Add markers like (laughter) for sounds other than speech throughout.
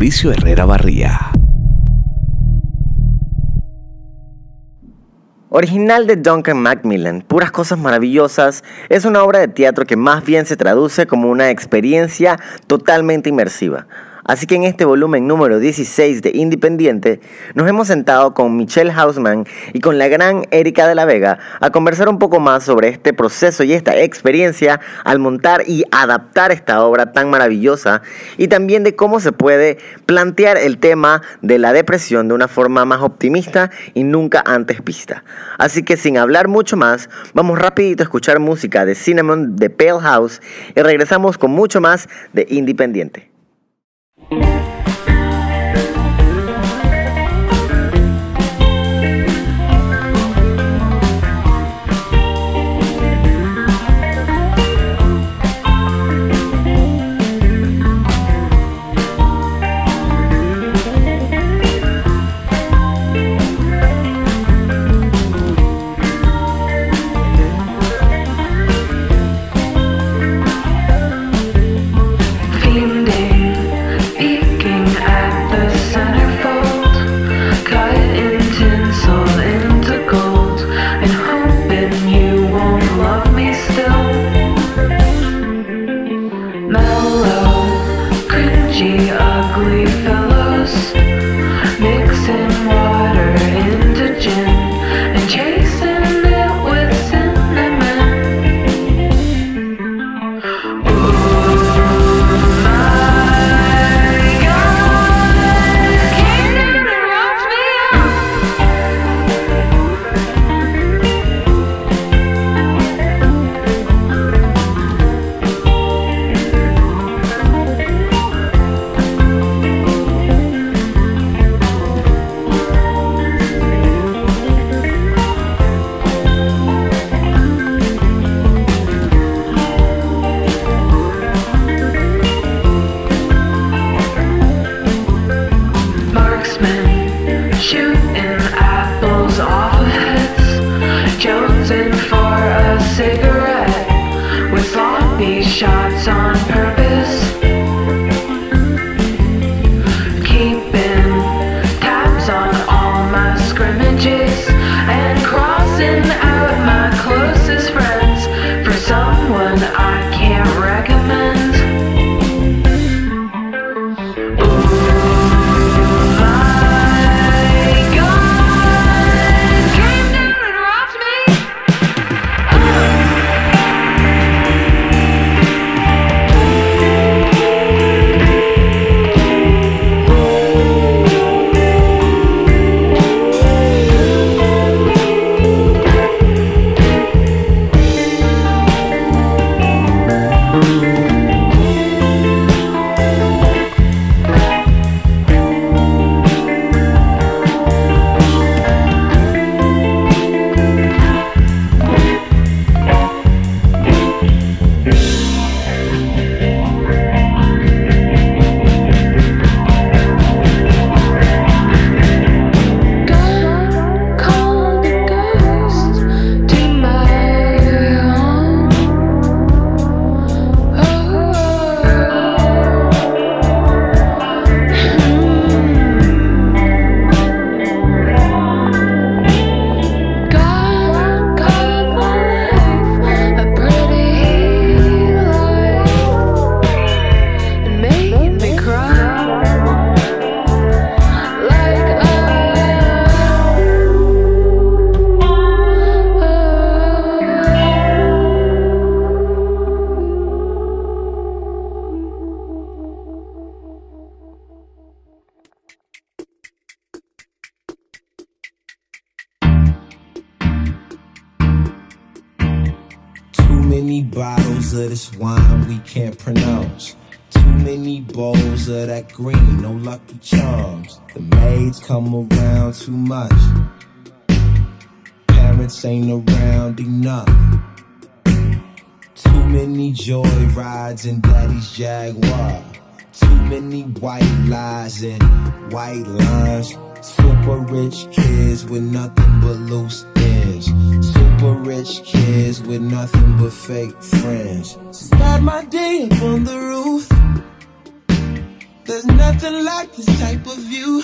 Mauricio Herrera Barría. Original de Duncan Macmillan, Puras Cosas Maravillosas, es una obra de teatro que más bien se traduce como una experiencia totalmente inmersiva. Así que en este volumen número 16 de Independiente nos hemos sentado con Michelle Hausman y con la gran Erika de la Vega a conversar un poco más sobre este proceso y esta experiencia al montar y adaptar esta obra tan maravillosa y también de cómo se puede plantear el tema de la depresión de una forma más optimista y nunca antes vista. Así que sin hablar mucho más, vamos rapidito a escuchar música de Cinnamon de Pale House y regresamos con mucho más de Independiente. Thank you. with nothing but loose ends. Super rich kids with nothing but fake friends. Start my day up on the roof. There's nothing like this type of view.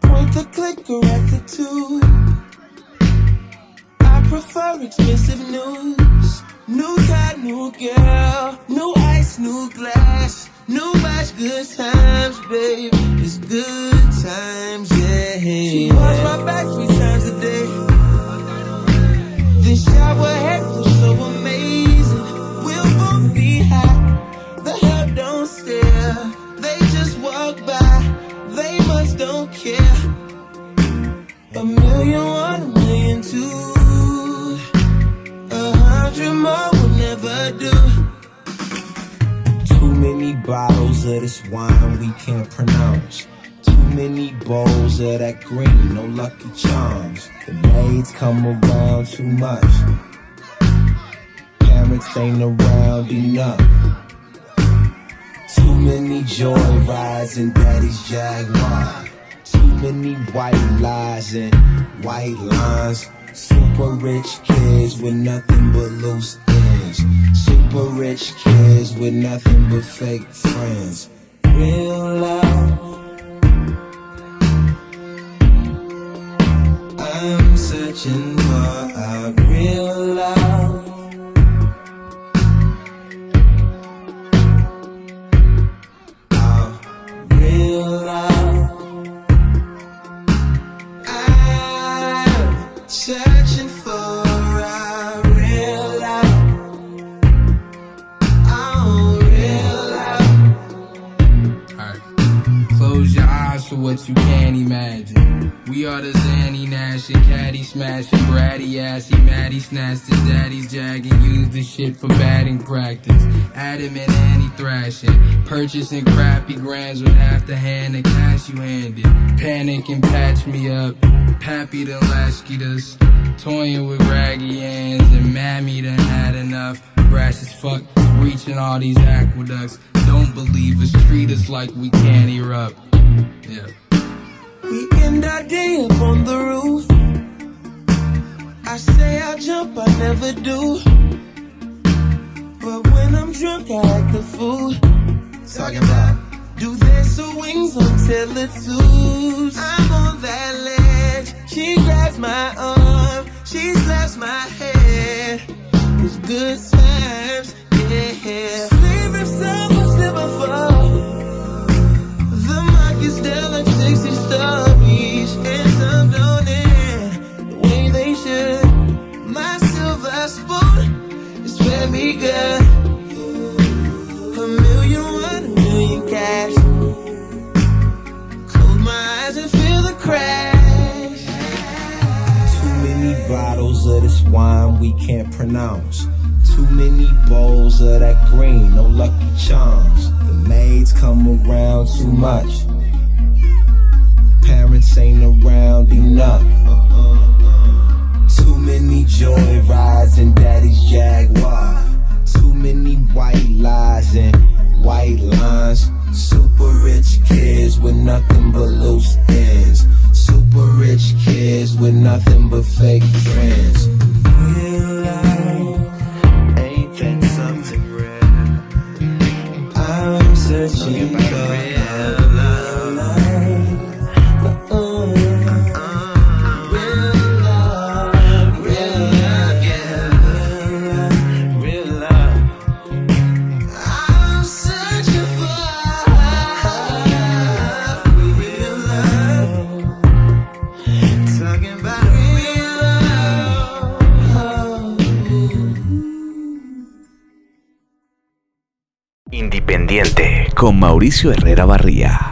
Point the clicker at the two. I prefer expensive news. New car, new girl, new ice, new glass, new watch, good times, babe. It's good times, yeah. She wash my back three times a day. This shower head feels so amazing. We'll both be hot. The hell don't stare. They just walk by. They must don't care. A million wine we can't pronounce. Too many bowls of that green, no lucky charms. The maids come around too much. Parents ain't around enough. Too many joy rides in daddy's Jaguar. Too many white lies and white lines. Super rich kids with nothing but loose ends. Super rich kids with nothing but fake friends. Real love. I'm searching for a real love. You can't imagine. We are the Zanny Nash and Caddy smashing, bratty assy, Maddie snatched his daddy's jag and used the shit for batting practice. Adamant Annie thrashing, purchasing crappy grands with half the hand of cash you handed. Panic and patch me up, Pappy done latchkeyed us. Toying with raggy hands and Mammy done had enough. Brash as fuck, reaching all these aqueducts. Don't believe us, treat us like we can't erupt. Yeah. We end our day up on the roof. I say I'll jump, I never do. But when I'm drunk, I act the fool. Talking about do their swings until it suits. I'm on that ledge. She grabs my arm, she slaps my head. It's good times, yeah. Pronounce. Too many bowls of that green, no lucky charms. The maids come around too much. Parents ain't around enough. Herrera Barría.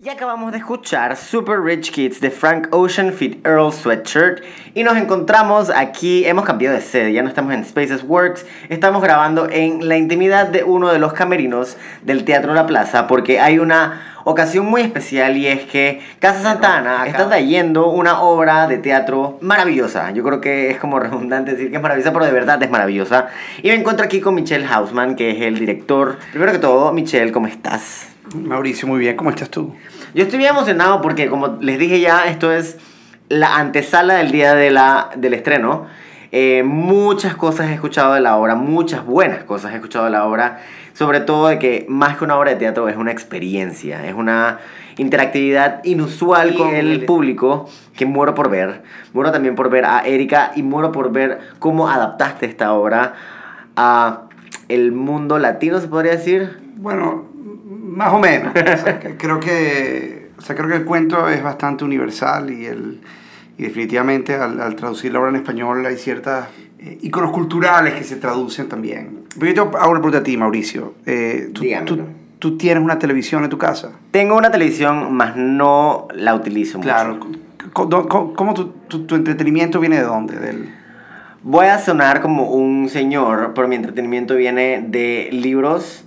Y acabamos de escuchar Super Rich Kids de Frank Ocean Fit Earl Sweatshirt y nos encontramos aquí, hemos cambiado de sede, ya no estamos en Spaces Works, estamos grabando en la intimidad de uno de los camerinos del Teatro La Plaza porque hay una ocasión muy especial y es que Casa Santana está trayendo una obra de teatro maravillosa. Yo creo que es como (laughs) redundante decir que es maravillosa, pero de verdad es maravillosa. Y me encuentro aquí con Michelle Hausman, que es el director. Primero que todo, Michelle, ¿cómo estás? Mauricio, muy bien, ¿cómo estás tú? Yo estoy bien emocionado porque, como les dije ya, esto es la antesala del día de la, del estreno. Eh, muchas cosas he escuchado de la obra, muchas buenas cosas he escuchado de la obra, sobre todo de que más que una obra de teatro es una experiencia, es una interactividad inusual con el público que muero por ver. Muero también por ver a Erika y muero por ver cómo adaptaste esta obra a el mundo latino, se podría decir. Bueno, más o menos. O sea, creo que, o sea, creo que el cuento es bastante universal y, el, y definitivamente al, al traducir la obra en español hay ciertas eh, iconos culturales que se traducen también. Pero yo te hago una pregunta a ti, Mauricio. Eh, ¿tú, tú, tú tienes una televisión en tu casa? Tengo una televisión, más no la utilizo Claro. mucho. ¿Cómo, cómo- cómo tu, tu- tu entretenimiento viene de dónde? Del, Voy a sonar como un señor, pero mi entretenimiento viene de libros,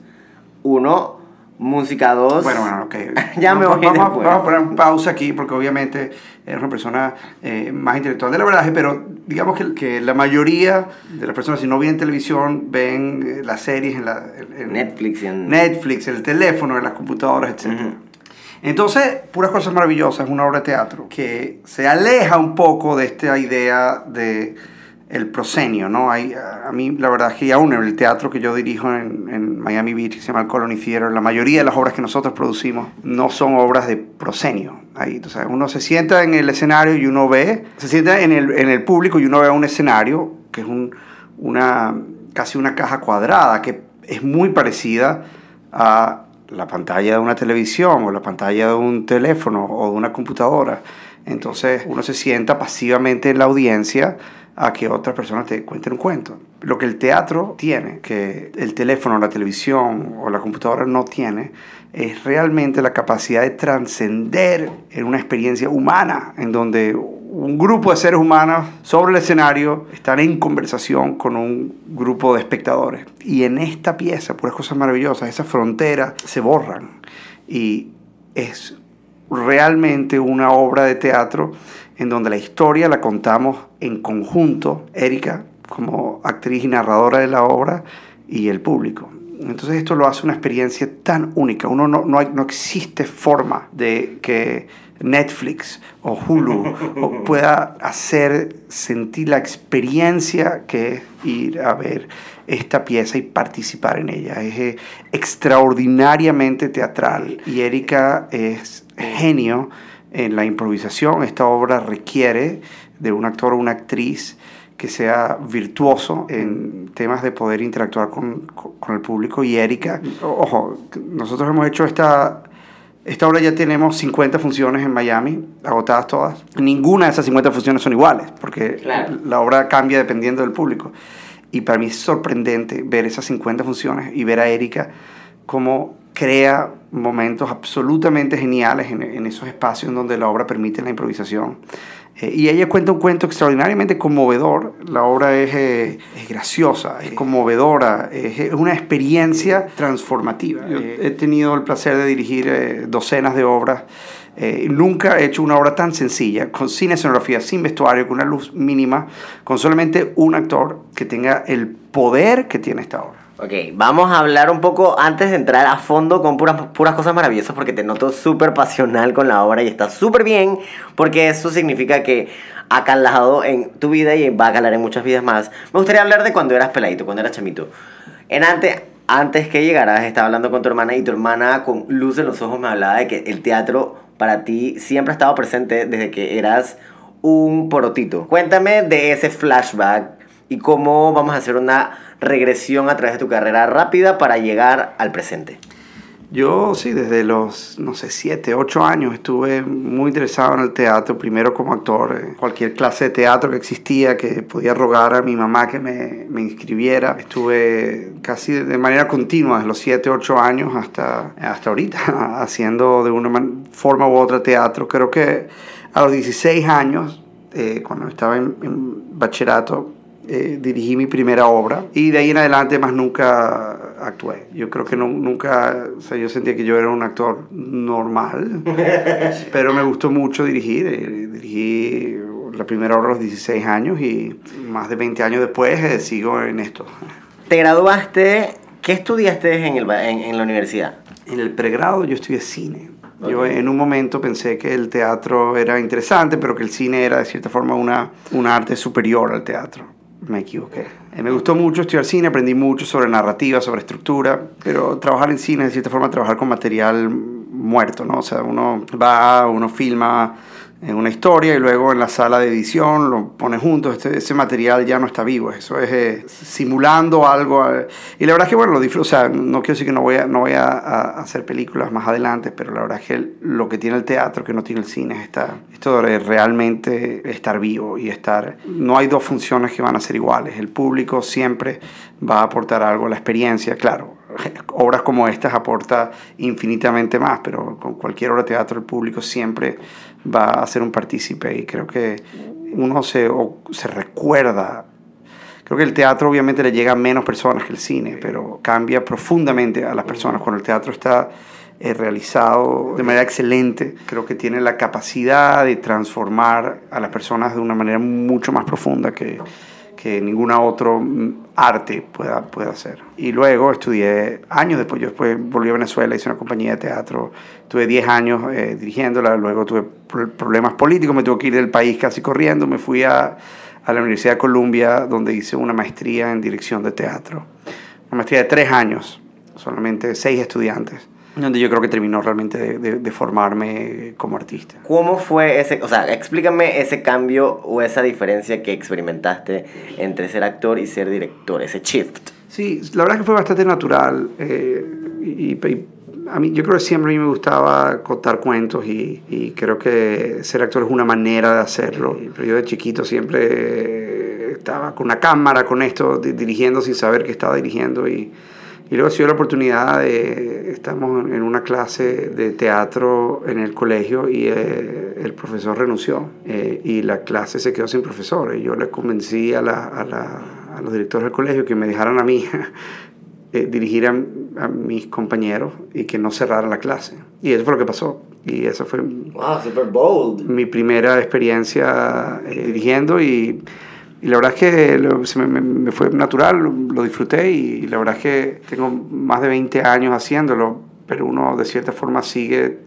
uno, música dos. Bueno, bueno, ok. (laughs) Ya me vamos, voy vamos, a- después. vamos a poner pausa aquí porque obviamente eres una persona eh, más intelectual de la verdad, pero digamos que, que la mayoría de las personas, si no ven televisión, ven eh, las series en, la, en Netflix en- Netflix, el teléfono, en las computadoras, etc. Entonces, Puras Cosas Maravillosas es una obra de teatro que se aleja un poco de esta idea de el proscenio, ¿no? Hay, a mí la verdad es que aún en el teatro que yo dirijo en, en Miami Beach, que se llama el Colony Theater, la mayoría de las obras que nosotros producimos no son obras de proscenio. Ahí, o uno se sienta en el escenario y uno ve, se sienta en el, en el público y uno ve un escenario que es un, una, casi una caja cuadrada que es muy parecida a la pantalla de una televisión o la pantalla de un teléfono o de una computadora. Entonces uno se sienta pasivamente en la audiencia a que otras personas te cuenten un cuento. Lo que el teatro tiene, que el teléfono, la televisión o la computadora no tiene, es realmente la capacidad de trascender en una experiencia humana, en donde un grupo de seres humanos sobre el escenario están en conversación con un grupo de espectadores. Y en esta pieza, puras cosas maravillosas, esas fronteras se borran. Y es realmente una obra de teatro en donde la historia la contamos en conjunto, Erika como actriz y narradora de la obra y el público. Entonces esto lo hace una experiencia tan única. Uno no, no, hay- no existe forma de que Netflix o Hulu o (laughs) pueda hacer sentir la experiencia que es ir a ver esta pieza y participar en ella. Es eh, extraordinariamente teatral y Erika es genio en la improvisación. Esta obra requiere de un actor o una actriz que sea virtuoso en temas de poder interactuar con, con- el público y Erika, ojo, nosotros hemos hecho esta, esta obra ya tenemos 50 funciones en Miami, agotadas todas. Ninguna de esas 50 funciones son iguales, porque Claro. la obra cambia dependiendo del público. Y para mí es sorprendente ver esas 50 funciones y ver a Erika cómo crea momentos absolutamente geniales en, en esos espacios en donde la obra permite la improvisación. Eh, y ella cuenta un cuento extraordinariamente conmovedor. La obra es, eh, es graciosa, es conmovedora, es, es una experiencia transformativa. Yo he tenido el placer de dirigir eh, docenas de obras. Eh, nunca he hecho una obra tan sencilla, con sin escenografía, sin vestuario, con una luz mínima, con solamente un actor que tenga el poder que tiene esta obra. Ok, vamos a hablar un poco antes de entrar a fondo con puras, cosas maravillosas porque te noto súper pasional con la obra y está súper bien porque eso significa que ha calado en tu vida y va a calar en muchas vidas más. Me gustaría hablar de cuando eras peladito, cuando eras chamito. En antes, antes que llegaras estaba hablando con tu hermana y tu hermana con luz en los ojos me hablaba de que el teatro para ti siempre ha estado presente desde que eras un porotito. Cuéntame de ese flashback y cómo vamos a hacer una regresión a través de tu carrera rápida para llegar al presente. Yo sí, desde los, no sé, 7, 8 años estuve muy interesado en el teatro, primero como actor, cualquier clase de teatro que existía, que podía rogar a mi mamá que me, me inscribiera. Estuve casi de manera continua desde los 7, 8 años hasta, hasta ahorita, (laughs) haciendo de una forma u otra teatro. Creo que a los 16 años, eh, cuando estaba en, en bachillerato, eh, dirigí mi primera obra y de ahí en adelante más nunca actué. Yo creo que no- nunca, o sea, yo sentía que yo era un actor normal, (laughs) pero me gustó mucho dirigir. eh, dirigí la primera obra a los 16 años y más de 20 años después eh, sigo en esto. Te graduaste, ¿qué estudiaste en, el, en, en la universidad? En el pregrado yo estudié cine. Yo Ok. en un momento pensé que el teatro era interesante, pero que el cine era de cierta forma una, un arte superior al teatro. Me equivoqué. Eh, me gustó mucho estudiar cine, aprendí mucho sobre narrativa, sobre estructura, pero trabajar en cine es de cierta forma trabajar con material muerto, ¿no? O sea, uno va, uno filma en una historia y luego en la sala de edición lo pone juntos, este, ese material ya no está vivo, eso es eh, simulando algo. eh, y la verdad es que, bueno, lo disfruto, o sea, no quiero decir que no voy, a, no voy a, a hacer películas más adelante, pero la verdad es que lo que tiene el teatro que no tiene el cine es esta, esto de realmente estar vivo y estar... No hay dos funciones que van a ser iguales, el público siempre va a aportar algo, la experiencia, claro, (laughs) obras como estas aporta infinitamente más, pero con cualquier obra de teatro el público siempre va a ser un partícipe y creo que uno se, se recuerda. Creo que el teatro obviamente le llega a menos personas que el cine, pero cambia profundamente a las personas. Cuando el teatro está eh, realizado de manera excelente, creo que tiene la capacidad de transformar a las personas de una manera mucho más profunda que, que ningún otro arte pueda, pueda hacer. Y luego estudié años después, yo después volví a Venezuela, hice una compañía de teatro, tuve 10 años eh, dirigiéndola, luego tuve pro- problemas políticos, me tuve que ir del país casi corriendo, me fui a, a la Universidad de Columbia donde hice una maestría en dirección de teatro, una maestría de tres años, solamente seis estudiantes, donde yo creo que terminó realmente de, de- de formarme como artista. ¿Cómo fue ese, o sea, explícame ese cambio o esa diferencia que experimentaste entre ser actor y ser director, ese shift? Sí, la verdad que fue bastante natural. eh, y, y a mí, yo creo que siempre a mí me gustaba contar cuentos y, y creo que ser actor es una manera de hacerlo. Pero yo de chiquito siempre estaba con una cámara, con esto, di- dirigiendo sin saber que estaba dirigiendo. Y, y luego se dio la oportunidad de, estamos en una clase de teatro en el colegio y eh, el profesor renunció eh, y la clase se quedó sin profesor. Y yo le convencí a, la, a, la, a los directores del colegio que me dejaran a mí (laughs) eh, dirigir a, a mis compañeros y que no cerraran la clase. Y eso fue lo que pasó. Y eso fue Wow, super bold. mi primera experiencia eh, dirigiendo y, y la verdad es que lo- se me, me- fue natural, lo, lo disfruté y la verdad es que tengo más de 20 años haciéndolo, pero uno de cierta forma sigue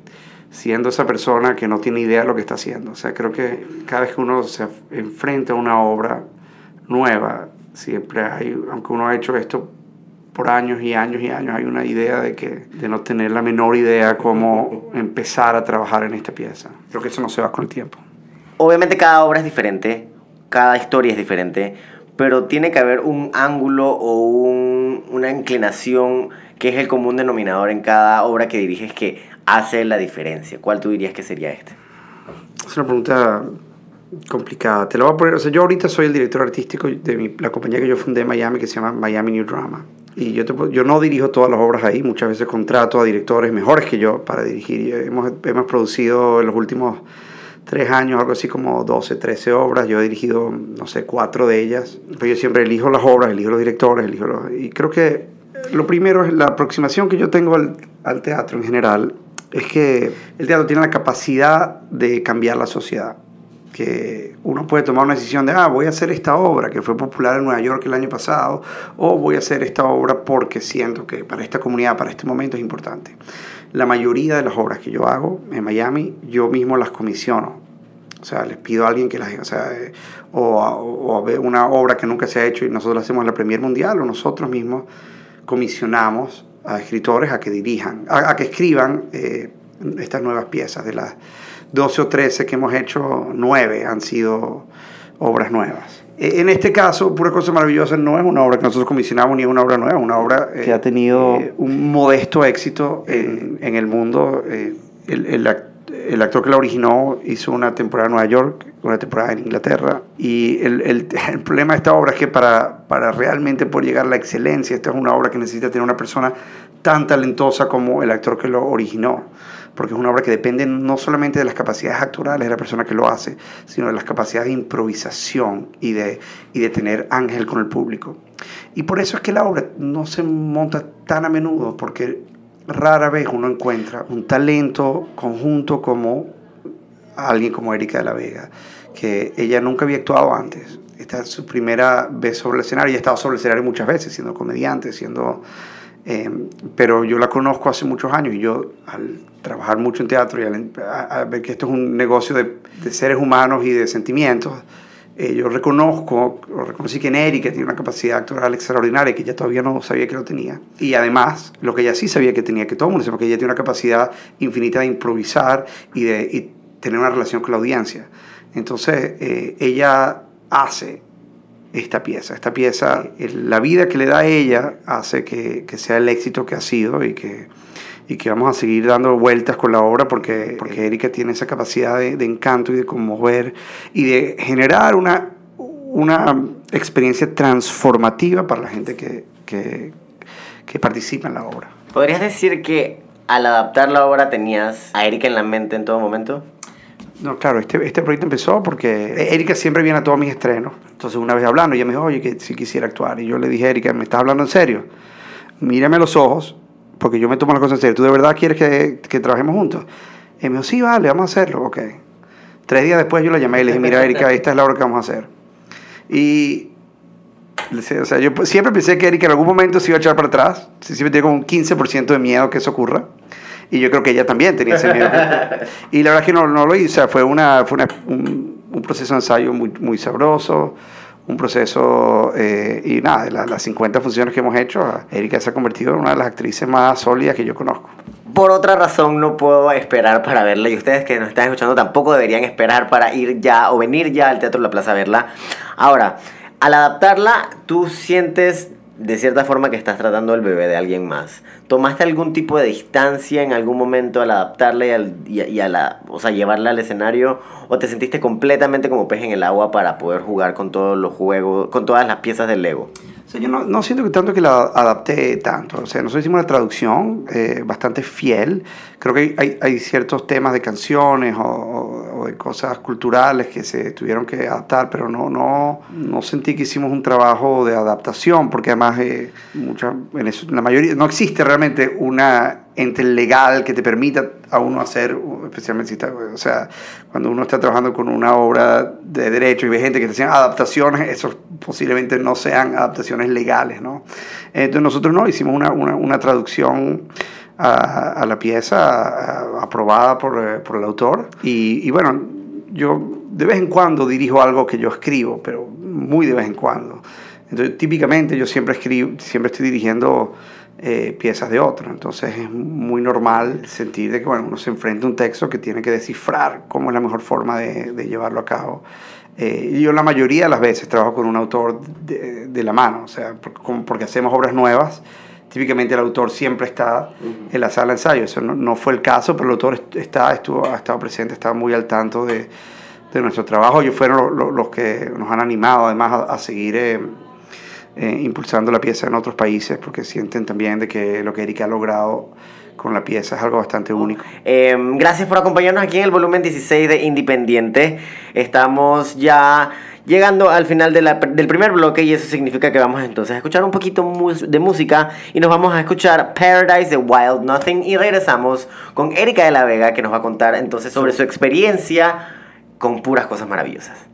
siendo esa persona que no tiene idea de lo que está haciendo. O sea, creo que cada vez que uno se enfrenta a una obra nueva, siempre hay, aunque uno ha hecho esto por años y años y años, hay una idea de que de no tener la menor idea cómo (laughs) empezar a trabajar en esta pieza. Creo que eso no se va con el tiempo. Obviamente cada obra es diferente, cada historia es diferente, pero tiene que haber un ángulo o un- una inclinación que es el común denominador en cada obra que diriges que hace la diferencia. ¿Cuál tú dirías que sería este? Es una pregunta complicada. Te lo voy a poner, o sea, yo ahorita soy el director artístico de mi- la compañía que yo fundé en Miami que se llama Miami New Drama. Y yo, te yo no dirijo todas las obras ahí, muchas veces contrato a directores mejores que yo para dirigir. Hemos, hemos producido en los últimos tres años algo así como 12, 13 obras. Yo he dirigido, no sé, cuatro de ellas. Pero yo siempre elijo las obras, elijo los directores, elijo los... Y creo que lo primero es la aproximación que yo tengo al, al teatro en general. Es que el teatro tiene la capacidad de cambiar la sociedad que uno puede tomar una decisión de, ah, voy a hacer esta obra que fue popular en Nueva York el año pasado, o voy a hacer esta obra porque siento que para esta comunidad, para este momento es importante. La mayoría de las obras que yo hago en Miami, yo mismo las comisiono. O sea, les pido a alguien que las o sea, una obra que nunca se ha hecho y nosotros hacemos la Premier Mundial, o nosotros mismos comisionamos a escritores a que dirijan, a, a que escriban eh, estas nuevas piezas. De las 12 o 13 que hemos hecho, 9 han sido obras nuevas. Eh, En este caso, Pura Cosa Maravillosa no es una obra que nosotros comisionamos ni es una obra nueva, es una obra eh, que ha tenido un modesto éxito en, en el mundo. Eh, el, el act- el actor que la originó hizo una temporada en Nueva York, una temporada en Inglaterra. Y el, el- (laughs) el problema de esta obra es que para, para realmente poder llegar a la excelencia, esta es una obra que necesita tener una persona tan talentosa como el actor que lo originó. Porque es una obra que depende no solamente de las capacidades actorales de la persona que lo hace, sino de las capacidades de improvisación y de, y de tener ángel con el público. Y por eso es que la obra no se monta tan a menudo, porque rara vez uno encuentra un talento conjunto como alguien como Erika de la Vega, que ella nunca había actuado antes. Esta es su primera vez sobre el escenario. Ella ha estado sobre el escenario muchas veces, siendo comediante, siendo... eh, pero yo la conozco hace muchos años y yo al trabajar mucho en teatro y al a- a ver que esto es un negocio de, de seres humanos y de sentimientos, eh, yo reconozco, o reconocí que en Erika tiene una capacidad actoral extraordinaria que ella todavía no sabía que lo tenía. Y además, lo que ella sí sabía que tenía, que todo el mundo sabe, porque ella tiene una capacidad infinita de improvisar y de y tener una relación con la audiencia. Entonces, eh, ella hace esta pieza. Esta pieza, la vida que le da a ella hace que, que sea el éxito que ha sido y que, y que vamos a seguir dando vueltas con la obra porque, porque Erika tiene esa capacidad de, de encanto y de conmover y de generar una, una experiencia transformativa para la gente que, que, que participa en la obra. ¿Podrías decir que al adaptar la obra tenías a Erika en la mente en todo momento? No, claro, este, este proyecto empezó porque Erika siempre viene a todos mis estrenos. Entonces, una vez hablando, ella me dijo, oye, que si quisiera actuar. Y yo le dije, Erika, ¿me estás hablando en serio? Mírame los ojos, porque yo me tomo las cosas en serio. ¿Tú de verdad quieres que, que trabajemos juntos? Y me dijo, sí, vale, vamos a hacerlo. Ok. Tres días después yo la llamé y le dije, mira, Erika, esta es la obra que vamos a hacer. Y, o sea, yo siempre pensé que Erika en algún momento se iba a echar para atrás. Siempre tenía como un 15% de miedo que eso ocurra. Y yo creo que ella también tenía ese miedo. (laughs) y la verdad es que no, no lo hice. O sea, fue, una, fue una, un, un, proceso de ensayo muy, muy sabroso. Un proceso, eh, y nada, de la, las 50 funciones que hemos hecho, Erika se ha convertido en una de las actrices más sólidas que yo conozco. Por otra razón no puedo esperar para verla y ustedes que nos están escuchando tampoco deberían esperar para ir ya o venir ya al Teatro La Plaza a verla. Ahora, al adaptarla, tú sientes de cierta forma que estás tratando el bebé de alguien más. ¿Tomaste algún tipo de distancia en algún momento al adaptarla y, al, y, y a la, o sea, llevarla al escenario? ¿O te sentiste completamente como pez en el agua para poder jugar con todos los juegos, con todas las piezas del Lego? O sea, yo no, no, siento que tanto que la adapté tanto. O sea, nosotros hicimos una traducción eh, bastante fiel. Creo que hay, hay, ciertos temas de canciones o, de cosas culturales que se tuvieron que adaptar, pero no, no, no sentí que hicimos un trabajo de adaptación, porque además eh, mucha, en eso, la mayoría, no existe realmente una ente legal que te permita a uno hacer, especialmente si está, o sea, cuando uno está trabajando con una obra de derecho y ve gente que está haciendo adaptaciones, esos posiblemente no sean adaptaciones legales, ¿no? Entonces nosotros no, hicimos una, una, una traducción a, la pieza aprobada por, por, el autor y, bueno, yo de vez en cuando dirijo algo que yo escribo, pero muy de vez en cuando. Entonces, típicamente yo siempre escribo, siempre estoy dirigiendo eh, piezas de otro. Entonces es muy normal sentir de que bueno, uno se enfrenta a un texto que tiene que descifrar cómo es la mejor forma de, llevarlo a cabo. Eh, yo la mayoría de las veces trabajo con un autor de, de la mano, o sea, porque, hacemos obras nuevas. Típicamente el autor siempre está en la sala de ensayo. Eso no, no fue el caso, pero el autor está, estuvo, ha estado presente, estaba muy al tanto de, de nuestro trabajo. Ellos fueron los, los, que nos han animado además a, a seguir eh, eh, impulsando la pieza en otros países porque sienten también de que lo que Erika ha logrado con la pieza es algo bastante único. Eh, gracias por acompañarnos aquí en el volumen 16 de Independiente. Estamos ya llegando al final del primer bloque y eso significa que vamos entonces a escuchar un poquito de música y nos vamos a escuchar Paradise de Wild Nothing y regresamos con Erika de la Vega que nos va a contar entonces sobre su experiencia con puras cosas maravillosas.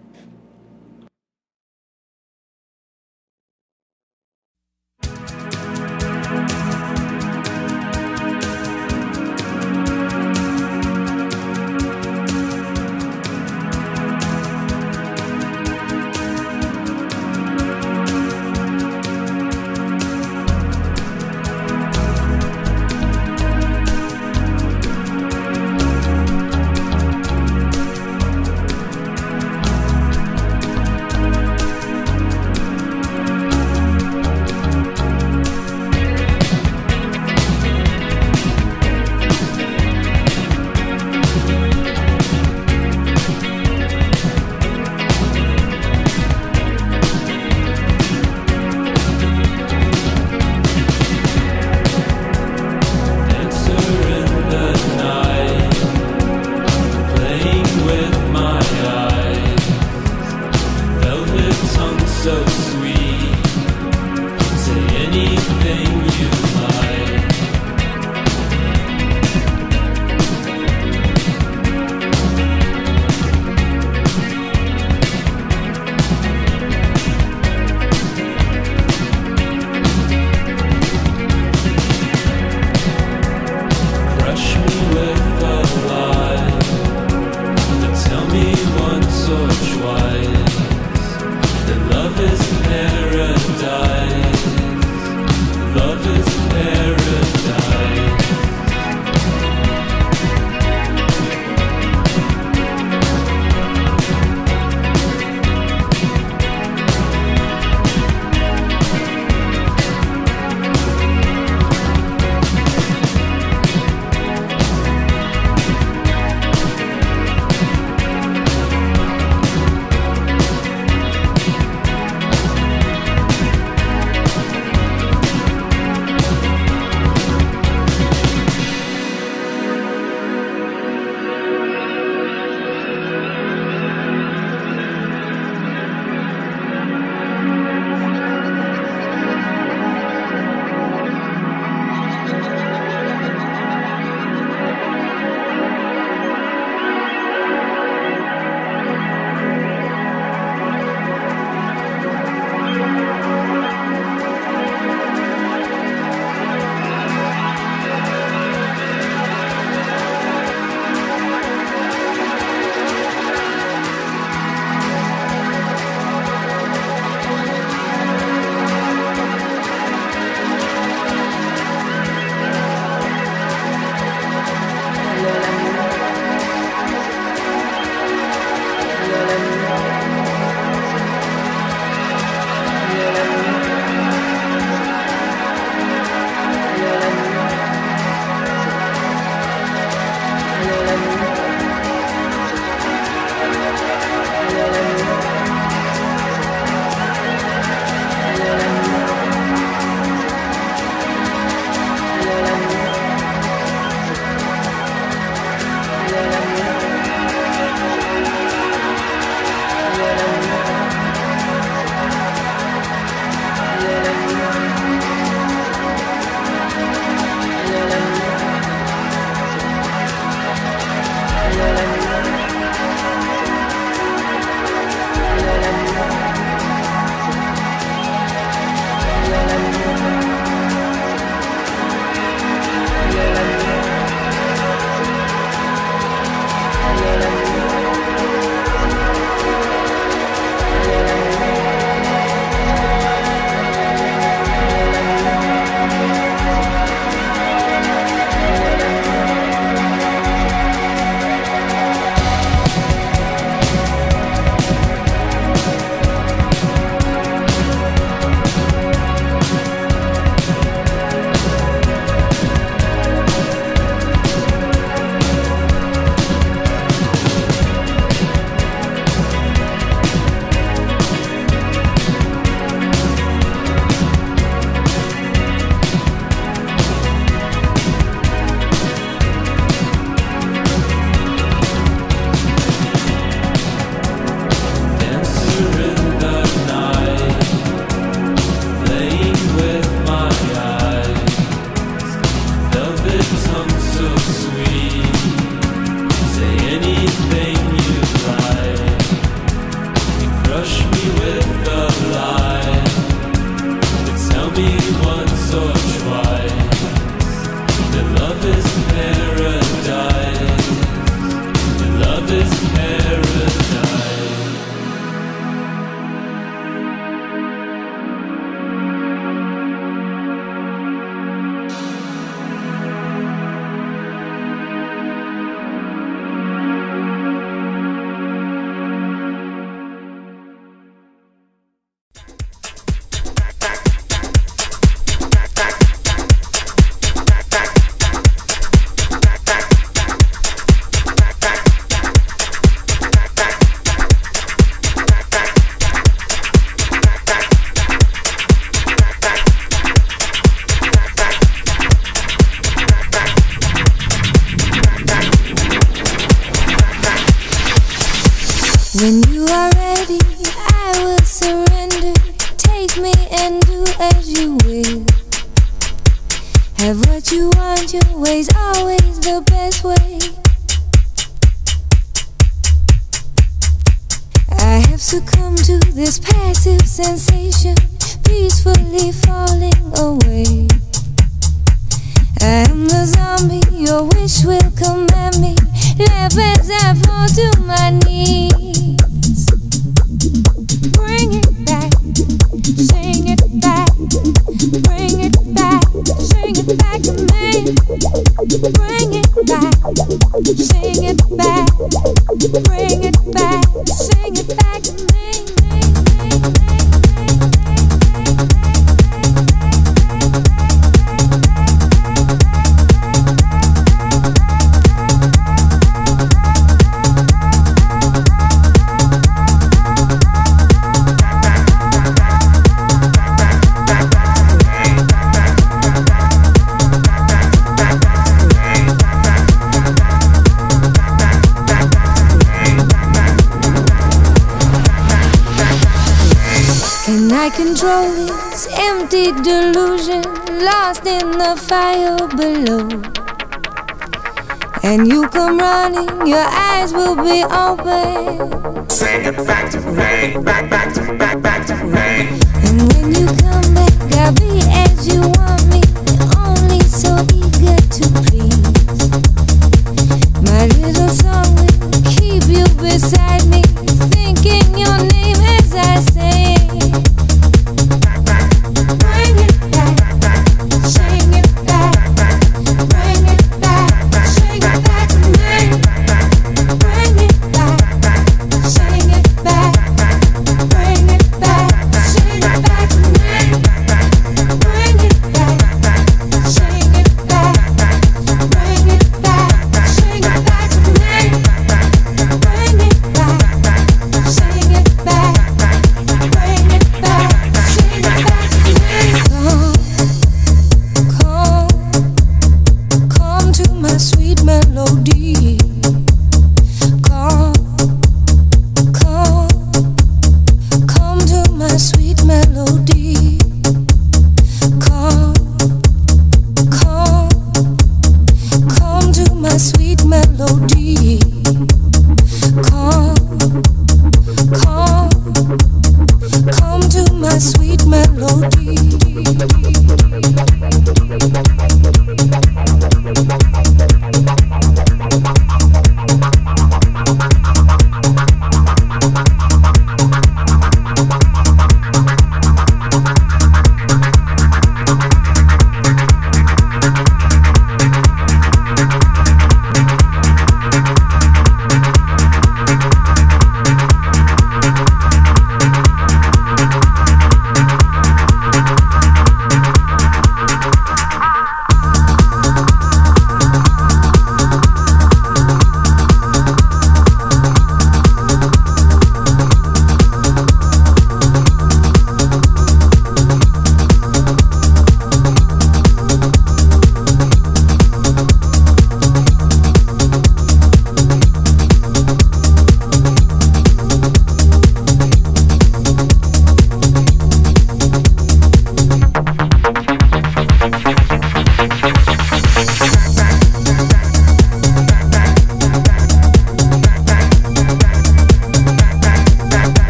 below. And you come running, your eyes will be open. Say it back to me, back, back to, back, back to me. And when you come back, I'll be as you want me, only so eager to please. My little song will keep you beside me, thinking your name as I say.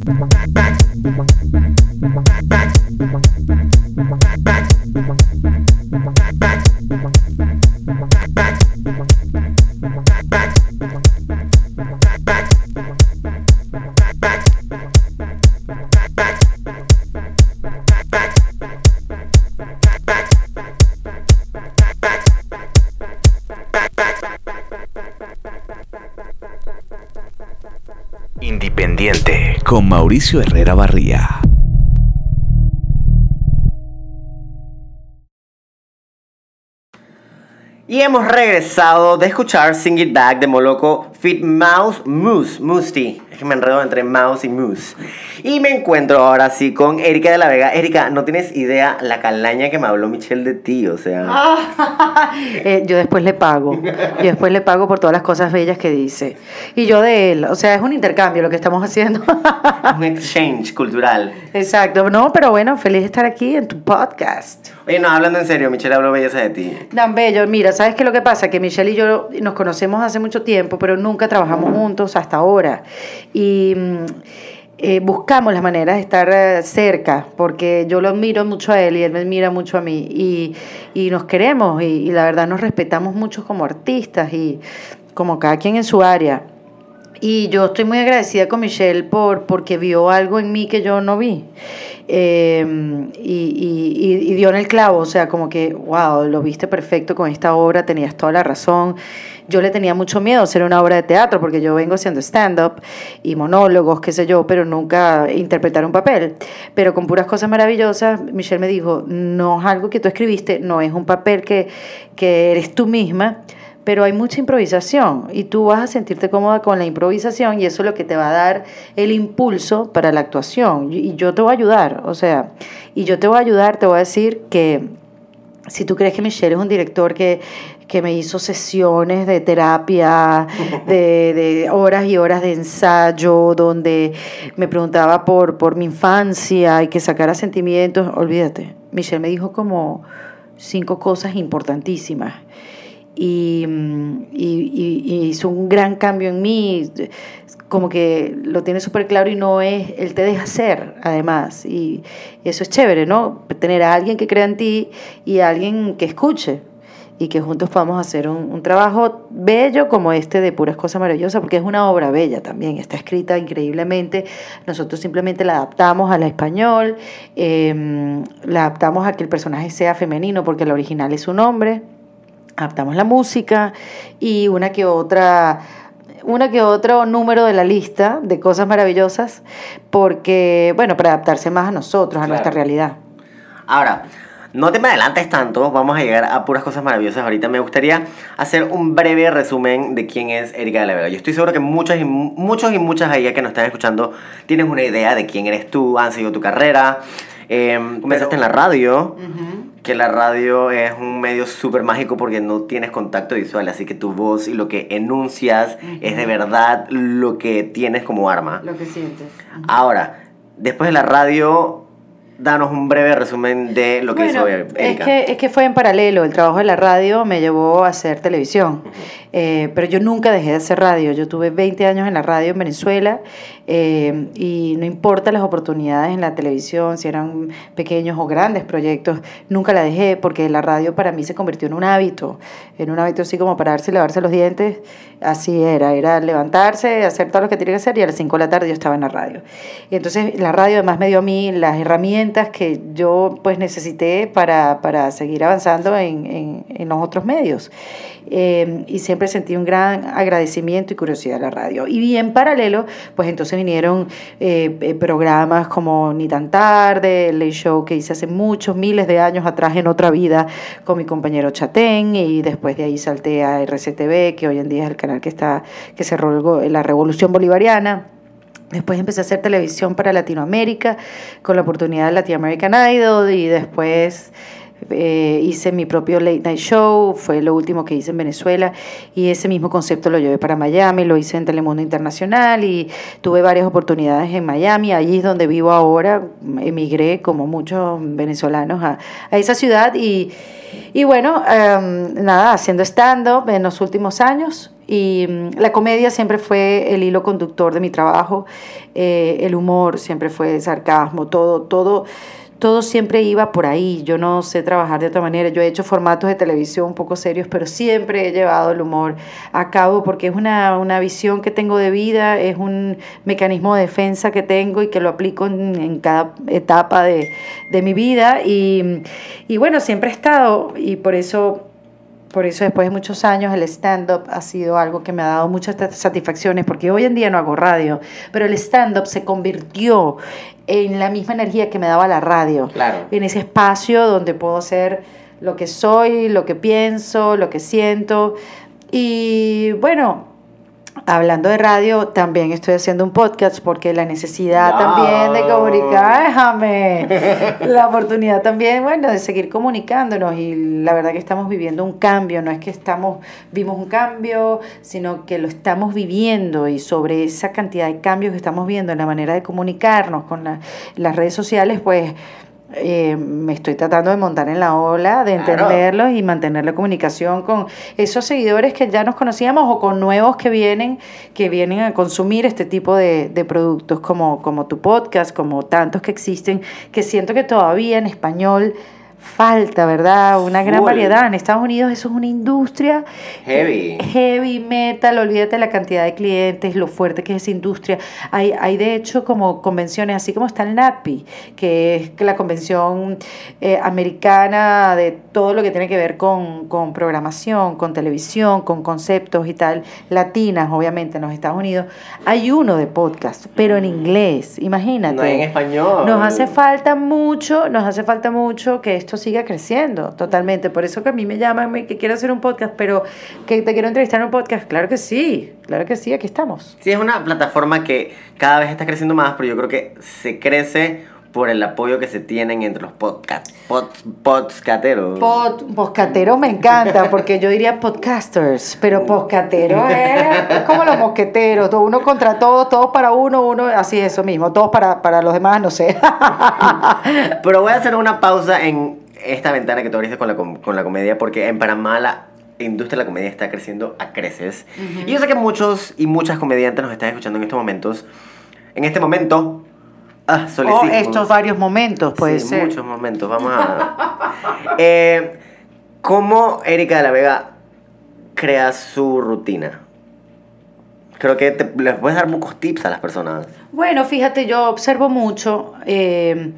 Independiente Herrera Barría. Y hemos regresado de escuchar Sing It Back de Moloco Fit Mouse Moose, Moosty. Es que me enredo entre mouse y moose. Y me encuentro ahora sí con Erika de la Vega. Erika, no tienes idea la calaña que me habló Michelle de ti, o sea. (laughs) Eh, yo después le pago. Yo después le pago por todas las cosas bellas que dice. Y yo de él. O sea, es un intercambio lo que estamos haciendo. (laughs) un exchange cultural. Exacto. No, pero bueno, feliz de estar aquí en tu podcast. Oye, no, hablando en serio, Michelle habló belleza de ti. Tan bello. Mira, ¿sabes qué es lo que pasa? Que Michelle y yo nos conocemos hace mucho tiempo, pero nunca trabajamos juntos hasta ahora. Y. eh, buscamos las maneras de estar eh, cerca, porque yo lo admiro mucho a él y él me admira mucho a mí, y, y nos queremos, y, y la verdad nos respetamos mucho como artistas y como cada quien en su área. Y yo estoy muy agradecida con Michelle por, porque vio algo en mí que yo no vi. Eh, y, y- y dio en el clavo, o sea, como que, wow, lo viste perfecto con esta obra, tenías toda la razón. Yo le tenía mucho miedo hacer una obra de teatro porque yo vengo haciendo stand-up y monólogos, qué sé yo, pero nunca interpretar un papel. Pero con puras cosas maravillosas, Michelle me dijo, no es algo que tú escribiste, no es un papel que, que eres tú misma, pero hay mucha improvisación y tú vas a sentirte cómoda con la improvisación y eso es lo que te va a dar el impulso para la actuación. Y yo te voy a ayudar, o sea, y yo te voy a ayudar, te voy a decir que si tú crees que Michelle es un director que, que me hizo sesiones de terapia, (laughs) de, de horas y horas de ensayo, donde me preguntaba por, por mi infancia y que sacara sentimientos, olvídate. Michelle me dijo como cinco cosas importantísimas y, mm, y- y- y hizo un gran cambio en mí, como que lo tiene súper claro y no es, él te deja ser además, y eso es chévere, ¿no? Tener a alguien que crea en ti y a alguien que escuche y que juntos podamos hacer un, un trabajo bello como este de Puras Cosas Maravillosas, porque es una obra bella también, está escrita increíblemente, nosotros simplemente la adaptamos al español, eh, la adaptamos a que el personaje sea femenino, porque el original es un hombre, adaptamos la música y una que otra una que otro número de la lista de cosas maravillosas porque bueno para adaptarse más a nosotros a Claro. nuestra realidad Ahora, no te me adelantes tanto, vamos a llegar a puras cosas maravillosas ahorita. Me gustaría hacer un breve resumen de quién es Erika de la Vega. Yo estoy seguro que muchos y, mu- muchos y muchas ahí que nos están escuchando tienen una idea de quién eres tú, han seguido tu carrera. Eh, comenzaste en la radio, que la radio es un medio súper mágico porque no tienes contacto visual, así que tu voz y lo que enuncias es de verdad lo que tienes como arma. lo que sientes Ahora, después de la radio, danos un breve resumen de lo que Bueno, hizo Er- es Erika. que, es que fue en paralelo. El trabajo de la radio me llevó a hacer televisión. Eh, pero yo nunca dejé de hacer radio. Yo tuve 20 años en la radio en Venezuela eh, y no importa las oportunidades en la televisión, si eran pequeños o grandes proyectos, nunca la dejé porque la radio para mí se convirtió en un hábito. En un hábito así como pararse y lavarse los dientes. Así era. Era levantarse, hacer todo lo que tenía que hacer y a las 5 de la tarde yo estaba en la radio. Y entonces la radio además me dio a mí las herramientas que yo pues necesité para, para seguir avanzando en, en, en los otros medios. Eh, y siempre sentí un gran agradecimiento y curiosidad a la radio. Y en paralelo, pues entonces vinieron eh, eh, programas como Ni tan tarde, el Late Show que hice hace muchos, miles de años atrás en otra vida con mi compañero Chatén y después de ahí salté a RCTV, que hoy en día es el canal que está que cerró la revolución bolivariana. Después empecé a hacer televisión para Latinoamérica con la oportunidad de Latin American Idol y después Eh, hice mi propio late night show, fue lo último que hice en Venezuela y ese mismo concepto lo llevé para Miami, lo hice en Telemundo Internacional y tuve varias oportunidades en Miami, allí es donde vivo ahora, emigré como muchos venezolanos a, a esa ciudad y, y bueno, em, nada, haciendo stand-up en los últimos años y mm, la comedia siempre fue el hilo conductor de mi trabajo, eh, el humor siempre fue sarcasmo, todo, todo todo siempre iba por ahí. Yo no sé trabajar de otra manera. Yo he hecho formatos de televisión un poco serios, pero siempre he llevado el humor a cabo porque es una, una visión que tengo de vida, es un mecanismo de defensa que tengo y que lo aplico en, en cada etapa de, de mi vida. Y, y bueno, siempre he estado y por eso por eso después de muchos años el stand-up ha sido algo que me ha dado muchas satisfacciones, porque hoy en día no hago radio, pero el stand-up se convirtió en la misma energía que me daba la radio. Claro. En ese espacio donde puedo ser lo que soy, lo que pienso, lo que siento. Y bueno, Hablando de radio, también estoy haciendo un podcast porque la necesidad también de comunicar, (laughs) déjame, la oportunidad también, bueno, de seguir comunicándonos y la verdad que estamos viviendo un cambio, no es que estamos, vimos un cambio, sino que lo estamos viviendo y sobre esa cantidad de cambios que estamos viendo en la manera de comunicarnos con la- las redes sociales, pues eh, me estoy tratando de montar en la ola, de Claro. entenderlos y mantener la comunicación con esos seguidores que ya nos conocíamos o con nuevos que vienen, que vienen a consumir este tipo de, de productos como, como tu podcast, como tantos que existen, que siento que todavía en español falta, ¿verdad? Una gran Full. variedad. En Estados Unidos eso es una industria Heavy. heavy metal, olvídate la cantidad de clientes, lo fuerte que es esa industria. Hay, hay de hecho como convenciones, así como está el NATPI, que es la convención eh, americana de todo lo que tiene que ver con, con programación, con televisión, con conceptos y tal, latinas, obviamente, en los Estados Unidos. Hay uno de podcast, pero en inglés, imagínate. No en español. Nos hace falta mucho, nos hace falta mucho que esto siga creciendo, totalmente. Por eso que a mí me llaman que quiero hacer un podcast, pero que te quiero entrevistar en un podcast. Claro que sí, claro que sí, aquí estamos. Sí, es una plataforma que cada vez está creciendo más, pero yo creo que se crece por el apoyo que se tienen entre los podcast, pod, podcasteros. Pod, me encanta, porque yo diría podcasters, pero poscatero es, es como los mosqueteros, uno contra todos, todos para uno, uno, así eso mismo, todos para, para los demás, no sé. (laughs) Pero voy a hacer una pausa en esta ventana que tú abriste con la, con la comedia, porque en Panamá la industria de la comedia está creciendo a creces. Y yo sé que muchos y muchas comediantes nos están escuchando en estos momentos. En este momento, ah, o estos varios momentos, puede sí, ser. muchos momentos. Vamos a. (laughs) Eh, ¿Cómo Erika de la Vega crea su rutina? Creo que te- les puedes dar pocos tips a las personas. Bueno, fíjate, yo observo mucho. eh,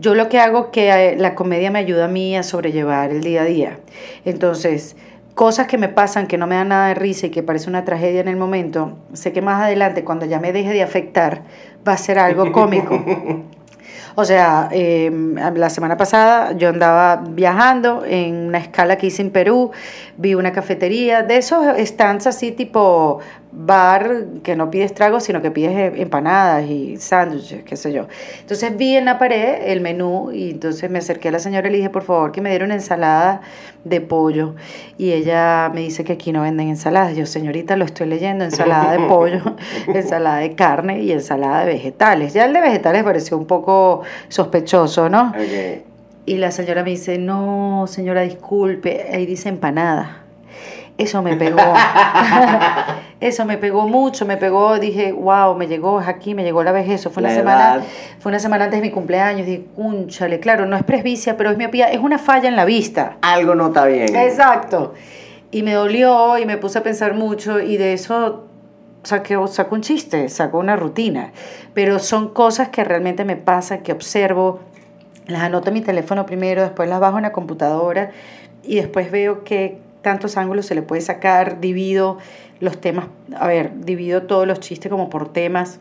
yo lo que hago es que eh, la comedia me ayuda a mí a sobrellevar el día a día. Entonces, cosas que me pasan que no me dan nada de risa y que parece una tragedia en el momento, sé que más adelante, cuando ya me deje de afectar, va a ser algo cómico. (laughs) O sea, eh, la semana pasada yo andaba viajando en una escala que hice en Perú, vi una cafetería, de esos stands así tipo bar que no pides tragos, sino que pides eh, empanadas y sándwiches, qué sé yo. Entonces vi en la pared el menú y entonces me acerqué a la señora y le dije, por favor, que me diera una ensalada de pollo. Y ella me dice que aquí no venden ensaladas. Yo, señorita, lo estoy leyendo, ensalada de (laughs) pollo, (laughs) ensalada de carne y ensalada de vegetales. Ya el de vegetales pareció un poco sospechoso, ¿no? Y la señora me dice, no, señora, disculpe, ahí dice empanada. Eso me pegó. (laughs) Eso me pegó mucho, me pegó, dije, wow, me llegó, es aquí, me llegó la vejez. Eso fue una semana, fue una semana antes de mi cumpleaños. Dije, cúnchale, claro, no es presbicia, pero es miopía, es una falla en la vista. Algo no está bien. Exacto. Y me dolió y me puse a pensar mucho y de eso saqué, saco un chiste, saco una rutina. Pero son cosas que realmente me pasan, que observo, las anoto en mi teléfono primero, después las bajo en la computadora y después veo que tantos ángulos se le puede sacar, divido los temas, a ver, divido todos los chistes como por temas.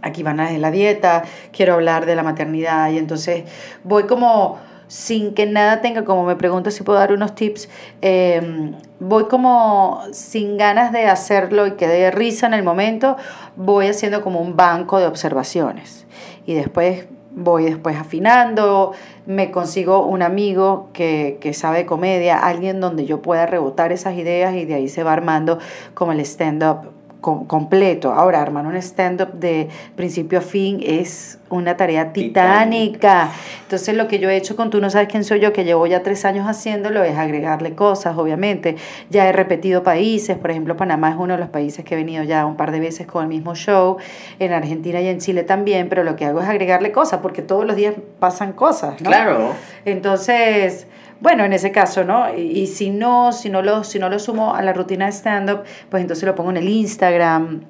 Aquí van a la dieta, quiero hablar de la maternidad y entonces voy como sin que nada tenga, como me pregunto si puedo dar unos tips, eh, voy como sin ganas de hacerlo y que dé risa en el momento, voy haciendo como un banco de observaciones. Y después voy después afinando, me consigo un amigo que, que sabe comedia, alguien donde yo pueda rebotar esas ideas y de ahí se va armando como el stand-up com- completo. Ahora, armar un stand-up de principio a fin es una tarea titánica. Entonces, lo que yo he hecho con Tú no sabes quién soy yo, que llevo ya tres años haciéndolo, es agregarle cosas, obviamente. Ya he repetido países, por ejemplo, Panamá es uno de los países que he venido ya un par de veces con el mismo show, en Argentina y en Chile también, pero lo que hago es agregarle cosas, porque todos los días pasan cosas, ¿no? Claro. Entonces, bueno, en ese caso, ¿no? Y, si no, si no lo, si no lo sumo a la rutina de stand-up, pues entonces lo pongo en el Instagram.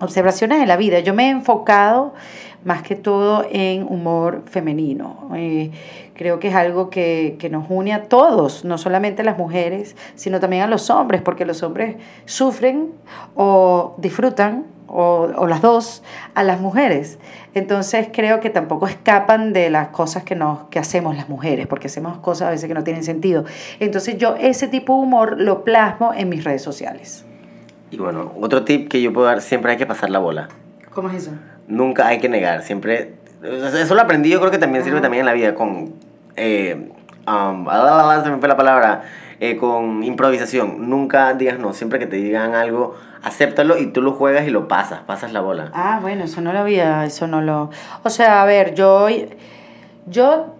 Observaciones de la vida. Yo me he enfocado más que todo en humor femenino. Eh, creo que es algo que, que nos une a todos, no solamente a las mujeres, sino también a los hombres, porque los hombres sufren o disfrutan, o, o las dos, a las mujeres. Entonces creo que tampoco escapan de las cosas que, nos, que hacemos las mujeres, porque hacemos cosas a veces que no tienen sentido. Entonces yo ese tipo de humor lo plasmo en mis redes sociales. Y bueno, otro tip que yo puedo dar, siempre hay que pasar la bola. ¿Cómo es eso? Nunca hay que negar, siempre... Eso lo aprendí, yo creo que también sirve también en la vida con... Eh, um, se me fue la palabra. eh, con improvisación. Nunca digas no, siempre que te digan algo, acéptalo y tú lo juegas y lo pasas, pasas la bola. Ah, bueno, eso no lo había, eso no lo... O sea, a ver, yo, yo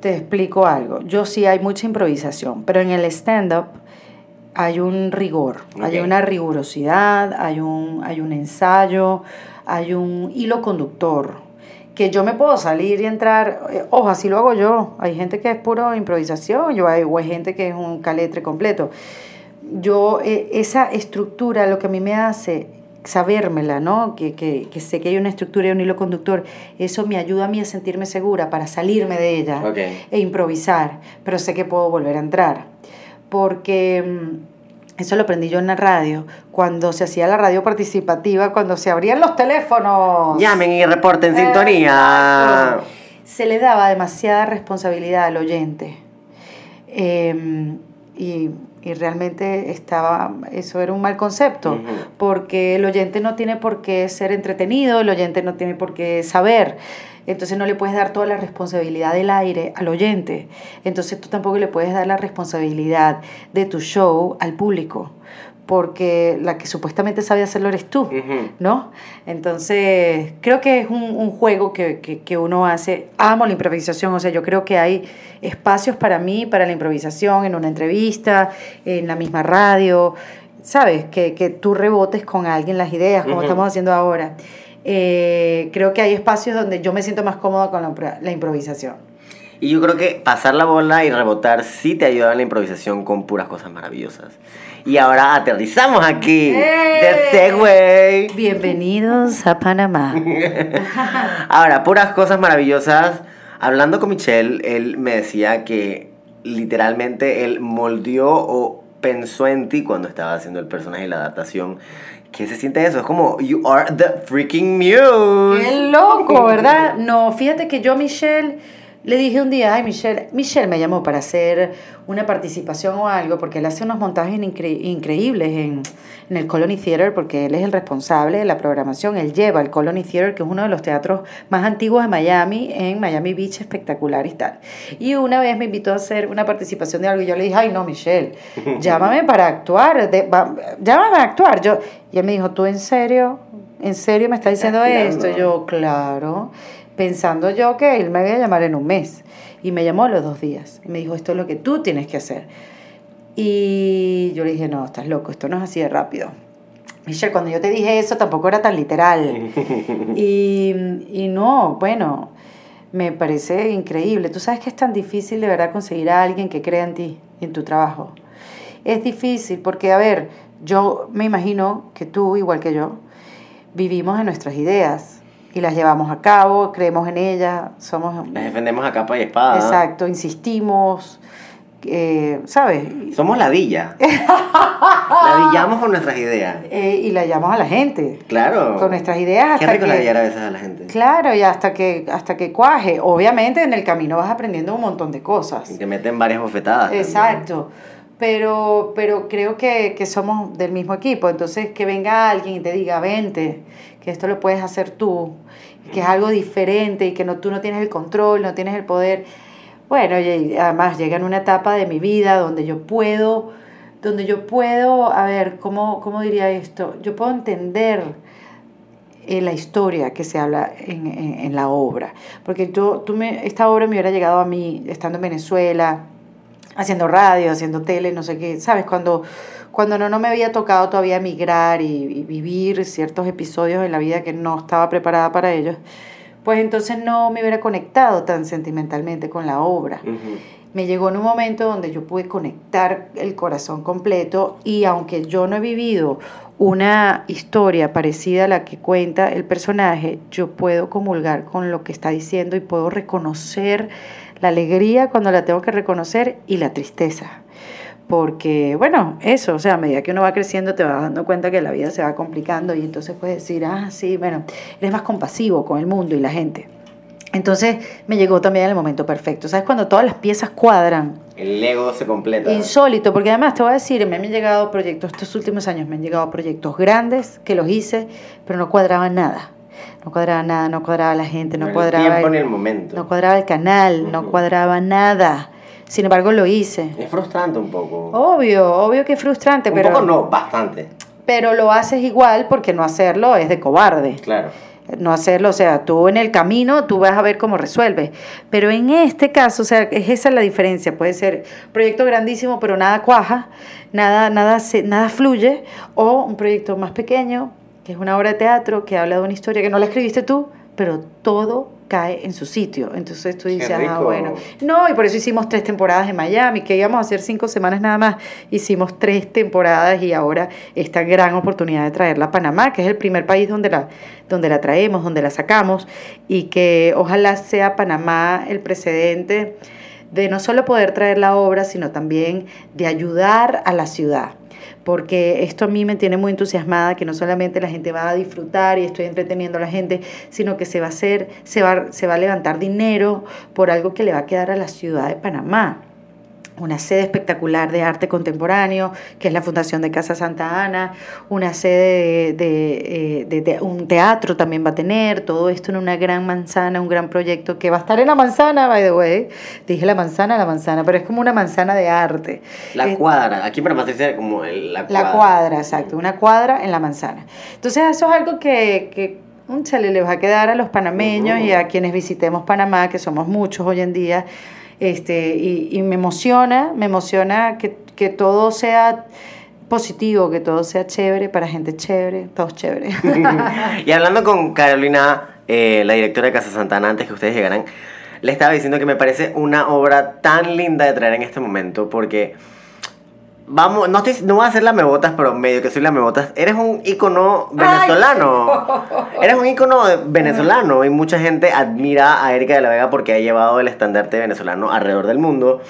te explico algo. Yo sí hay mucha improvisación, pero en el stand-up hay un rigor, hay una rigurosidad, hay un, hay un ensayo, hay un hilo conductor. Que yo me puedo salir y entrar, eh, ojo, así lo hago yo. Hay gente que es puro improvisación, yo hay, o hay gente que es un caletre completo yo eh, esa estructura lo que a mí me hace sabérmela, ¿no? Que, que, que sé que hay una estructura y un hilo conductor, eso me ayuda a mí a sentirme segura para salirme de ella e improvisar, pero sé que puedo volver a entrar. Porque mm, eso lo aprendí yo en la radio, cuando se hacía la radio participativa, cuando se abrían los teléfonos. Llamen y reporten sintonía. Se le daba demasiada responsabilidad al oyente. Eh, y, y realmente estaba, eso era un mal concepto, porque el oyente no tiene por qué ser entretenido, el oyente no tiene por qué saber. Entonces no le puedes dar toda la responsabilidad del aire al oyente. Entonces tú tampoco le puedes dar la responsabilidad de tu show al público, porque la que supuestamente sabe hacerlo eres tú. ¿no? Entonces, creo que es un, un juego que, que, que uno hace. Amo la improvisación, o sea, yo creo que hay espacios para mí, para la improvisación, en una entrevista, en la misma radio, ¿sabes? Que, que tú rebotes con alguien las ideas, como estamos haciendo ahora. Eh, creo que hay espacios donde yo me siento más cómoda con la, impro- la improvisación. Y yo creo que pasar la bola y rebotar sí te ayuda en la improvisación con puras cosas maravillosas. Y ahora aterrizamos aquí. ¡Eh! De Segway. Bienvenidos a Panamá. (laughs) Ahora, puras cosas maravillosas. Hablando con Michelle, él me decía que literalmente él moldeó o pensó en ti cuando estaba haciendo el personaje y la adaptación. ¿Qué se siente eso? Es como, you are the freaking muse. Qué loco, (laughs) ¿verdad? No, fíjate que yo Michelle le dije un día, ay Michelle, Michelle me llamó para hacer una participación o algo, porque él hace unos montajes incre- increíbles en, en el Colony Theater, porque él es el responsable de la programación, él lleva el Colony Theater, que es uno de los teatros más antiguos de Miami, en Miami Beach, espectacular y tal. Y una vez me invitó a hacer una participación de algo y yo le dije, ay no, Michelle, (laughs) llámame para actuar, de- va- llámame a actuar. Yo, y él me dijo, ¿tú en serio? ¿En serio me estás diciendo esto? Yo, claro, pensando yo que él me iba a llamar en un mes. Y me llamó a los dos días. Y me dijo, esto es lo que tú tienes que hacer. Y yo le dije, no, estás loco, esto no es así de rápido. Michelle, cuando yo te dije eso tampoco era tan literal. (laughs) y, y no, bueno, me parece increíble. Tú sabes que es tan difícil de verdad conseguir a alguien que crea en ti y en tu trabajo. Es difícil porque, a ver, yo me imagino que tú, igual que yo, vivimos en nuestras ideas y las llevamos a cabo, creemos en ellas, somos... Las defendemos a capa y espada. Exacto, insistimos, eh, ¿sabes? Somos ladilla. Ladillamos (laughs) con nuestras ideas. Eh, y la llamamos a la gente. Claro. Con nuestras ideas Qué hasta rico que- ladillar a veces a la gente. Claro, y hasta que, hasta que cuaje. Obviamente en el camino vas aprendiendo un montón de cosas. Y te meten varias bofetadas. también. Exacto. pero, pero creo que, que somos del mismo equipo. Entonces, que venga alguien y te diga, vente, que esto lo puedes hacer tú, que es algo diferente y que no, tú no tienes el control, no tienes el poder. Bueno, y además llega en una etapa de mi vida donde yo puedo, donde yo puedo, a ver, ¿cómo, cómo diría esto? Yo puedo entender eh, la historia que se habla en, en, la obra. Porque yo, tú me, esta obra me hubiera llegado a mí estando en Venezuela, haciendo radio, haciendo tele, no sé qué, ¿sabes? Cuando, cuando no, no me había tocado todavía emigrar y, y vivir ciertos episodios en la vida que no estaba preparada para ellos, pues entonces no me hubiera conectado tan sentimentalmente con la obra. Me llegó en un momento donde yo pude conectar el corazón completo y aunque yo no he vivido una historia parecida a la que cuenta el personaje, yo puedo comulgar con lo que está diciendo y puedo reconocer la alegría cuando la tengo que reconocer y la tristeza. Porque, bueno, eso, o sea, a medida que uno va creciendo te vas dando cuenta que la vida se va complicando y entonces puedes decir, ah, sí, bueno, eres más compasivo con el mundo y la gente. Entonces me llegó también el momento perfecto. ¿Sabes? Cuando todas las piezas cuadran. El Lego se completa. Insólito, porque además te voy a decir, me han llegado proyectos, estos últimos años me han llegado proyectos grandes que los hice, pero no cuadraba nada. No cuadraba nada, no cuadraba la gente, no, No el cuadraba. tiempo ni el momento. No cuadraba el canal, no cuadraba nada. Sin embargo, lo hice. Es frustrante un poco. Obvio, obvio que es frustrante, un pero, poco no, bastante. pero lo haces igual porque no hacerlo es de cobarde. Claro. no hacerlo, o sea, tú en el camino tú vas a ver cómo resuelves. Pero en este caso, o sea, es esa la diferencia. Puede ser proyecto grandísimo, pero nada cuaja, nada, nada, nada fluye, o un proyecto más pequeño, que es una obra de teatro que habla de una historia que no la escribiste tú, pero todo cae en su sitio. Entonces tú dices, ah, bueno. No, y por eso hicimos tres temporadas en Miami, que íbamos a hacer cinco semanas nada más. Hicimos tres temporadas y ahora esta gran oportunidad de traerla a Panamá, que es el primer país donde la, donde la traemos, donde la sacamos, y que ojalá sea Panamá el precedente de no solo poder traer la obra, sino también de ayudar a la ciudad porque esto a mí me tiene muy entusiasmada, que no solamente la gente va a disfrutar y estoy entreteniendo a la gente, sino que se va a hacer, se va, se va a levantar dinero por algo que le va a quedar a la ciudad de Panamá una sede espectacular de arte contemporáneo, que es la Fundación de Casa Santa Ana, una sede de, de, de, de, un teatro también va a tener, todo esto en una gran manzana, un gran proyecto que va a estar en la manzana, by the way. Dije la manzana, la manzana, pero es como una manzana de arte. La Es- cuadra. Aquí para más dice como el- la cuadra. la cuadra, exacto, una cuadra en la manzana. Entonces eso es algo que, que un chale le va a quedar a los panameños y a quienes visitemos Panamá, que somos muchos hoy en día. Este, y, y me emociona, me emociona que, que todo sea positivo, que todo sea chévere, para gente chévere, todos chévere. (laughs) (laughs) y hablando con Carolina, eh, la directora de Casa Santana, antes que ustedes llegaran, le estaba diciendo que me parece una obra tan linda de traer en este momento porque vamos, no estoy, no voy a hacer la mebotas, pero medio que soy la mebotas. Eres un ícono venezolano. Eres un ícono venezolano y mucha gente admira a Erika de la Vega porque ha llevado el estandarte venezolano alrededor del mundo.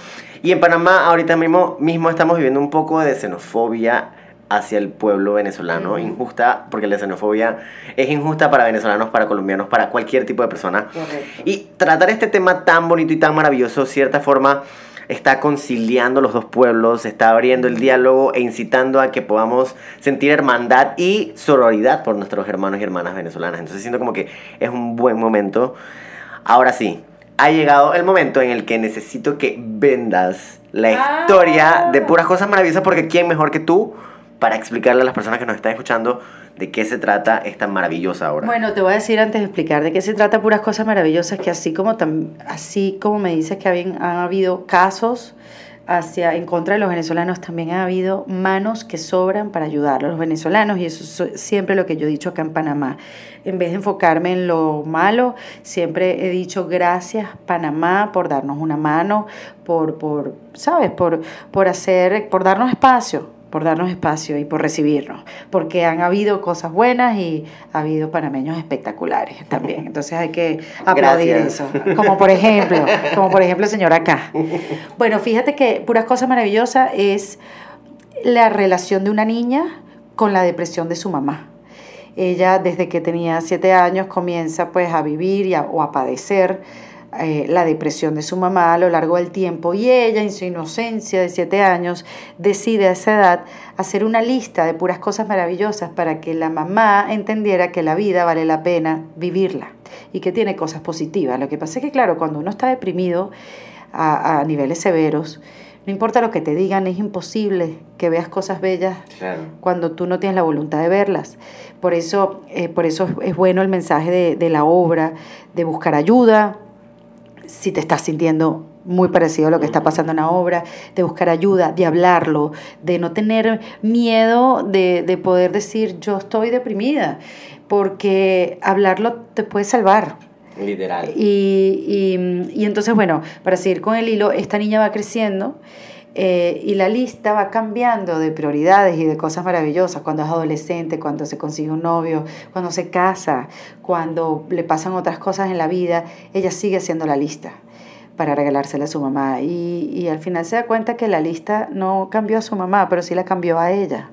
Y en Panamá ahorita mismo, mismo estamos viviendo un poco de xenofobia hacia el pueblo venezolano, injusta, porque la xenofobia es injusta para venezolanos, para colombianos, para cualquier tipo de persona. Correcto. Y tratar este tema tan bonito y tan maravilloso, cierta forma, está conciliando los dos pueblos, está abriendo el diálogo e incitando a que podamos sentir hermandad y sororidad por nuestros hermanos y hermanas venezolanas. Entonces siento como que es un buen momento. Ahora sí, ha llegado el momento en el que necesito que vendas la historia de puras cosas maravillosas porque ¿quién mejor que tú para explicarle a las personas que nos están escuchando de qué se trata esta maravillosa obra? Bueno, te voy a decir antes de explicar de qué se trata puras cosas maravillosas que así como así como me dices que han habido casos hacia en contra de los venezolanos, también ha habido manos que sobran para ayudar a los venezolanos y eso es siempre lo que yo he dicho acá en Panamá. En vez de enfocarme en lo malo, siempre he dicho gracias Panamá por darnos una mano, por por sabes, por por hacer por darnos espacio por darnos espacio y por recibirnos, porque han habido cosas buenas y ha habido panameños espectaculares también. Entonces hay que (laughs) aplaudir Gracias. eso. Como por ejemplo, como por ejemplo el señor acá. (laughs) Bueno, fíjate que Puras Cosas Maravillosas es la relación de una niña con la depresión de su mamá. Ella desde que tenía siete años comienza pues a vivir y a- o a padecer eh, la depresión de su mamá a lo largo del tiempo y ella en su inocencia de siete años decide a esa edad hacer una lista de puras cosas maravillosas para que la mamá entendiera que la vida vale la pena vivirla y que tiene cosas positivas. Lo que pasa es que claro, cuando uno está deprimido a, a niveles severos, no importa lo que te digan, es imposible que veas cosas bellas Claro. cuando tú no tienes la voluntad de verlas. Por eso, eh, por eso es, es bueno el mensaje de, de la obra, de buscar ayuda, si te estás sintiendo muy parecido a lo que está pasando en la obra, de buscar ayuda, de hablarlo, de no tener miedo de, de poder decir yo estoy deprimida, porque hablarlo te puede salvar. Literal. Y, y- y entonces, bueno, para seguir con el hilo, esta niña va creciendo eh, y la lista va cambiando de prioridades y de cosas maravillosas. Cuando es adolescente, cuando se consigue un novio, cuando se casa, cuando le pasan otras cosas en la vida, ella sigue haciendo la lista para regalársela a su mamá. Y, y al final se da cuenta que la lista no cambió a su mamá, pero sí la cambió a ella.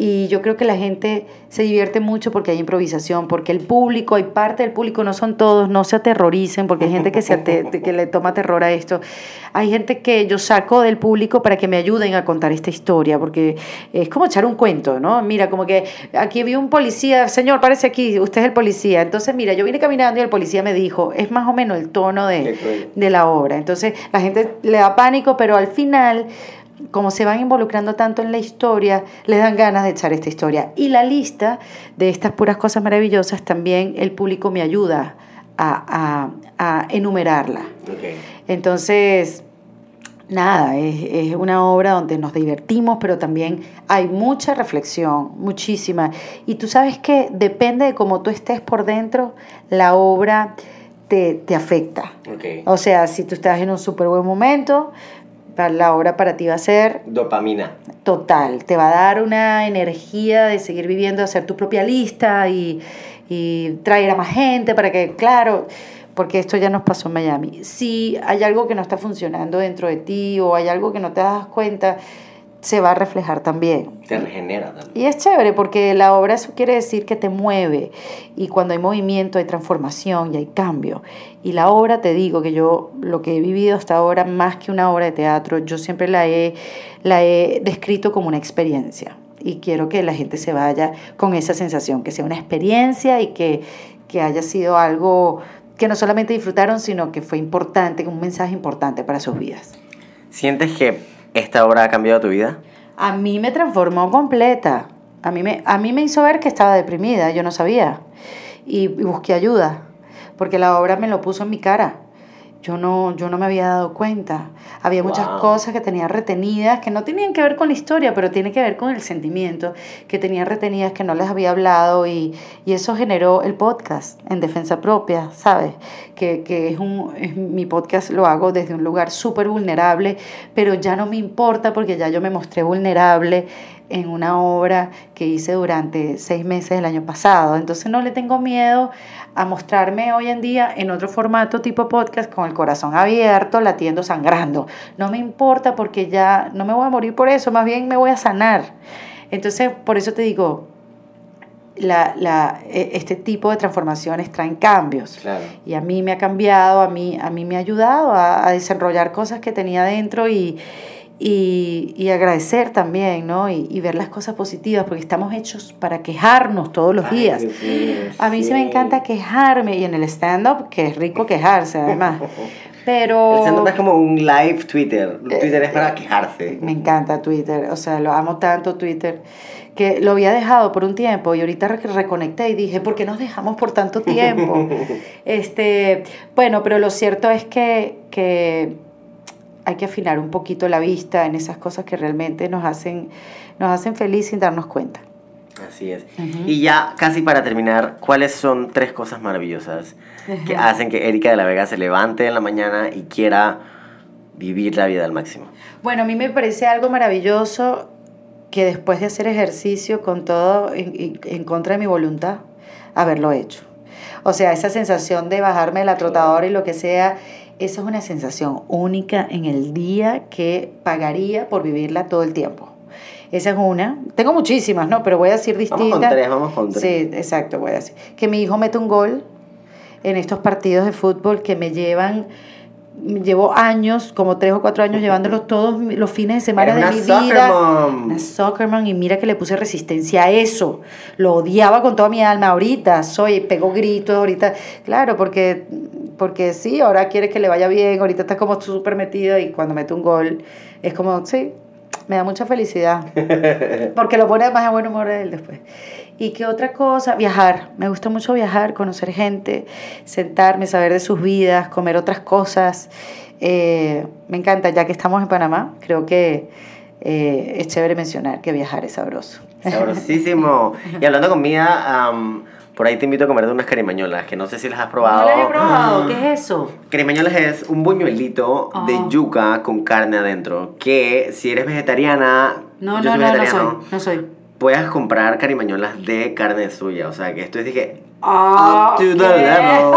Y yo creo que la gente se divierte mucho porque hay improvisación, porque el público, hay parte del público, no son todos, no se aterroricen, porque hay gente que, se que le toma terror a esto. Hay gente que yo saco del público para que me ayuden a contar esta historia, porque es como echar un cuento, ¿no? Mira, como que aquí vi un policía, señor, parece aquí, usted es el policía. Entonces, mira, yo vine caminando y el policía me dijo, es más o menos el tono de, de la obra. Entonces, la gente le da pánico, pero al final como se van involucrando tanto en la historia, les dan ganas de echar esta historia. Y la lista de estas puras cosas maravillosas también el público me ayuda a, a- a enumerarla. Entonces, nada, es, es una obra donde nos divertimos, pero también hay mucha reflexión, muchísima. Y tú sabes que depende de cómo tú estés por dentro, la obra te, te afecta. O sea, si tú estás en un súper buen momento, la obra para ti va a ser Dopamina. total. Te va a dar una energía de seguir viviendo, hacer tu propia lista y, y traer a más gente para que, claro, porque esto ya nos pasó en Miami. Si hay algo que no está funcionando dentro de ti o hay algo que no te das cuenta, se va a reflejar también. Te regenera también. Y es chévere porque la obra eso quiere decir que te mueve y cuando hay movimiento hay transformación y hay cambio. Y la obra, te digo que yo lo que he vivido hasta ahora, más que una obra de teatro, yo siempre la he, la he descrito como una experiencia. Y quiero que la gente se vaya con esa sensación, que sea una experiencia y que, que haya sido algo que no solamente disfrutaron, sino que fue importante, un mensaje importante para sus vidas. ¿Sientes que esta obra ha cambiado tu vida? A mí me transformó completa. A mí me, a mí me hizo ver que estaba deprimida, yo no sabía. Y, y busqué ayuda, porque la obra me lo puso en mi cara. Yo no, yo no me había dado cuenta. Había muchas Wow. cosas que tenía retenidas que no tenían que ver con la historia, pero tiene que ver con el sentimiento que tenía retenidas que no les había hablado y, y eso generó el podcast en defensa propia, ¿sabes? Que, que es un, es mi podcast lo hago desde un lugar súper vulnerable, pero ya no me importa porque ya yo me mostré vulnerable en una obra que hice durante seis meses del año pasado. Entonces no le tengo miedo a mostrarme hoy en día en otro formato tipo podcast con el corazón abierto, latiendo, sangrando. No me importa porque ya no me voy a morir por eso, más bien me voy a sanar. Entonces, por eso te digo, la, la, e- este tipo de transformaciones traen cambios. Claro. Y a mí me ha cambiado, a mí, a mí me ha ayudado a, a desarrollar cosas que tenía dentro y, y, y agradecer también, ¿no? Y, y ver las cosas positivas, porque estamos hechos para quejarnos todos los días. Ay, Dios mío, A mí sí me sí. encanta quejarme y en el stand-up, que es rico quejarse además. (laughs) Pero... El stand-up es como un live Twitter. Eh, Twitter es para quejarse. Me encanta Twitter, o sea, lo amo tanto Twitter, que lo había dejado por un tiempo y ahorita re- reconecté y dije, ¿por qué nos dejamos por tanto tiempo? (laughs) este, bueno, pero lo cierto es que, que hay que afinar un poquito la vista en esas cosas que realmente nos hacen, nos hacen feliz sin darnos cuenta. Así es. Y ya casi para terminar, ¿cuáles son tres cosas maravillosas que hacen que Erika de la Vega se levante en la mañana y quiera vivir la vida al máximo? Bueno, a mí me parece algo maravilloso que después de hacer ejercicio con todo en, en- en contra de mi voluntad, haberlo hecho. O sea, esa sensación de bajarme de la trotadora y lo que sea, esa es una sensación única en el día que pagaría por vivirla todo el tiempo. Esa es una. Tengo muchísimas, ¿no? Pero voy a decir Vamos distintas. con tres, vamos con tres. Sí, exacto, voy a decir. Que mi hijo mete un gol en estos partidos de fútbol que me llevan llevo años, como tres o cuatro años, llevándolos (laughs) todos los fines de semana de mi soccer vida. mom. Una soccer mom, y mira que le puse resistencia a eso. Lo odiaba con toda mi alma. Ahorita soy, pego gritos, ahorita, claro, porque, porque sí, ahora quiere que le vaya bien, ahorita está como súper metida y cuando mete un gol es como, sí, me da mucha felicidad. (laughs) Porque lo pone más a buen humor él después. ¿Y qué otra cosa? Viajar. Me gusta mucho viajar, conocer gente, sentarme, saber de sus vidas, comer otras cosas. Eh, me encanta, ya que estamos en Panamá, creo que eh, es chévere mencionar que viajar es sabroso. Sabrosísimo. Y hablando de comida, am, por ahí te invito a comer de unas carimañolas, que no sé si las has probado. No la he probado, ¿qué es eso? Carimañolas es un buñuelito de Ah. yuca con carne adentro. Que si eres vegetariana, No, yo no, soy no, no soy, no soy. puedes comprar carimañolas de carne suya. O sea, que esto es dije, Ah, up to the level.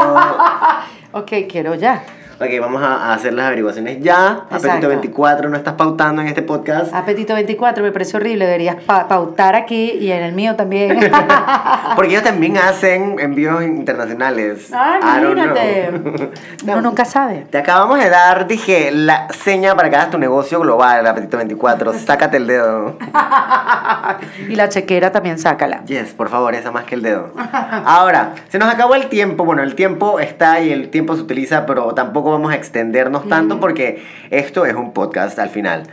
(laughs) Ok, quiero ya. Ok, vamos a a hacer las averiguaciones ya. Exacto. Apetito 24, no estás pautando en este podcast. Apetito 24 me parece horrible, deberías pa- pautar aquí y en el mío también. (laughs) Porque ellos también hacen envíos internacionales. Ah, imagínate. (laughs) Uno nunca sabe. Te acabamos de dar, dije, la seña para que hagas tu negocio global, Apetito 24. (laughs) Sácate el dedo. Y la chequera también sácala. Yes, por favor, esa más que el dedo. Ahora, se nos acabó el tiempo. Bueno, el tiempo está y el tiempo se utiliza, pero tampoco vamos a extendernos tanto porque esto es un podcast al final.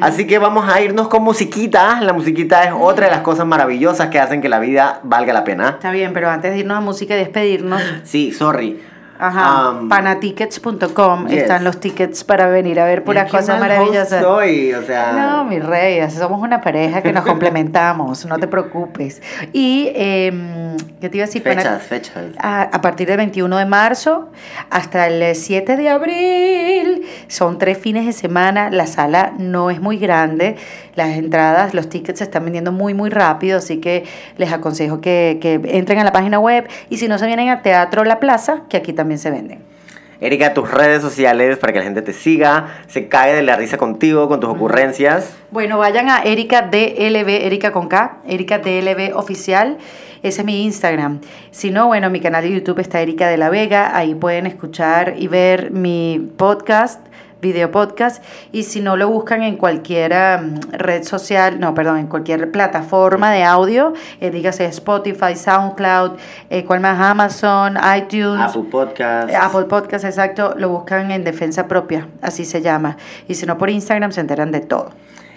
Así que vamos a irnos con musiquita. La musiquita es otra de las cosas maravillosas que hacen que la vida valga la pena. Está bien, pero antes de irnos a música y despedirnos, Sí, sorry. Ajá, Um, panatickets.com yes. están los tickets para venir a ver puras cosas maravillosas. Soy, o sea. No, mi rey, somos una pareja que nos (laughs) complementamos, no te preocupes. Y, em, ¿qué te iba a decir? Fechas, fechas. a, a partir del 21 de marzo hasta el 7 de abril. Son tres fines de semana. La sala no es muy grande. Las entradas, los tickets se están vendiendo muy, muy rápido. Así que les aconsejo que, que entren a la página web. Y si no se vienen a Teatro La Plaza, que aquí también se venden. Erika, tus redes sociales para que la gente te siga, se cae de la risa contigo, con tus ocurrencias. Bueno, vayan a Erika DLB, Erika con K, Erika DLB oficial. Ese es mi Instagram. Si no, bueno, mi canal de YouTube está Erika de la Vega. Ahí pueden escuchar y ver mi podcast, video podcast. Y si no, lo buscan en cualquier um, red social, no, perdón, en cualquier plataforma de audio. Eh, dígase Spotify, SoundCloud, eh, ¿cuál más? Amazon, iTunes. Apple Podcast. Eh, Apple Podcast, exacto, lo buscan en defensa propia, así se llama. Y si no por Instagram se enteran de todo.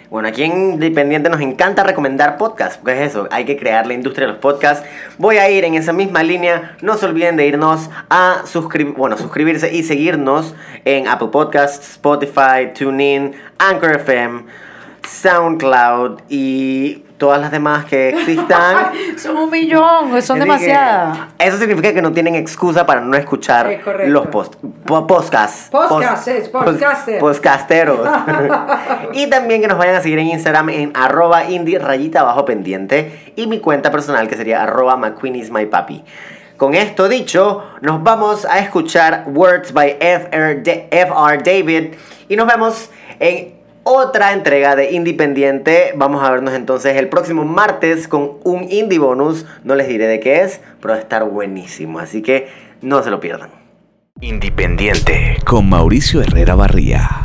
Bueno, aquí en Independiente nos encanta recomendar podcasts, porque es eso, hay que crear la industria de los podcasts. Voy a ir en esa misma línea, no se olviden de irnos a suscribir, bueno, suscribirse y seguirnos en Apple Podcasts, Spotify, TuneIn, Anchor FM, SoundCloud y todas las demás que existan. (laughs) Son un millón, son demasiadas. Eso significa que no tienen excusa para no escuchar Es los post, po- podcasts. Podcasts, podcaster. Podcasteros. (laughs) y también que nos vayan a seguir en Instagram en arroba indie rayita abajo pendiente y mi cuenta personal que sería arroba McQueen is my papi. Con esto dicho, nos vamos a escuchar Words by F.R. David y nos vemos en otra entrega de Independiente. Vamos a vernos entonces el próximo martes con un indie bonus. No les diré de qué es, pero va a estar buenísimo. Así que no se lo pierdan. Independiente con Mauricio Herrera Barría.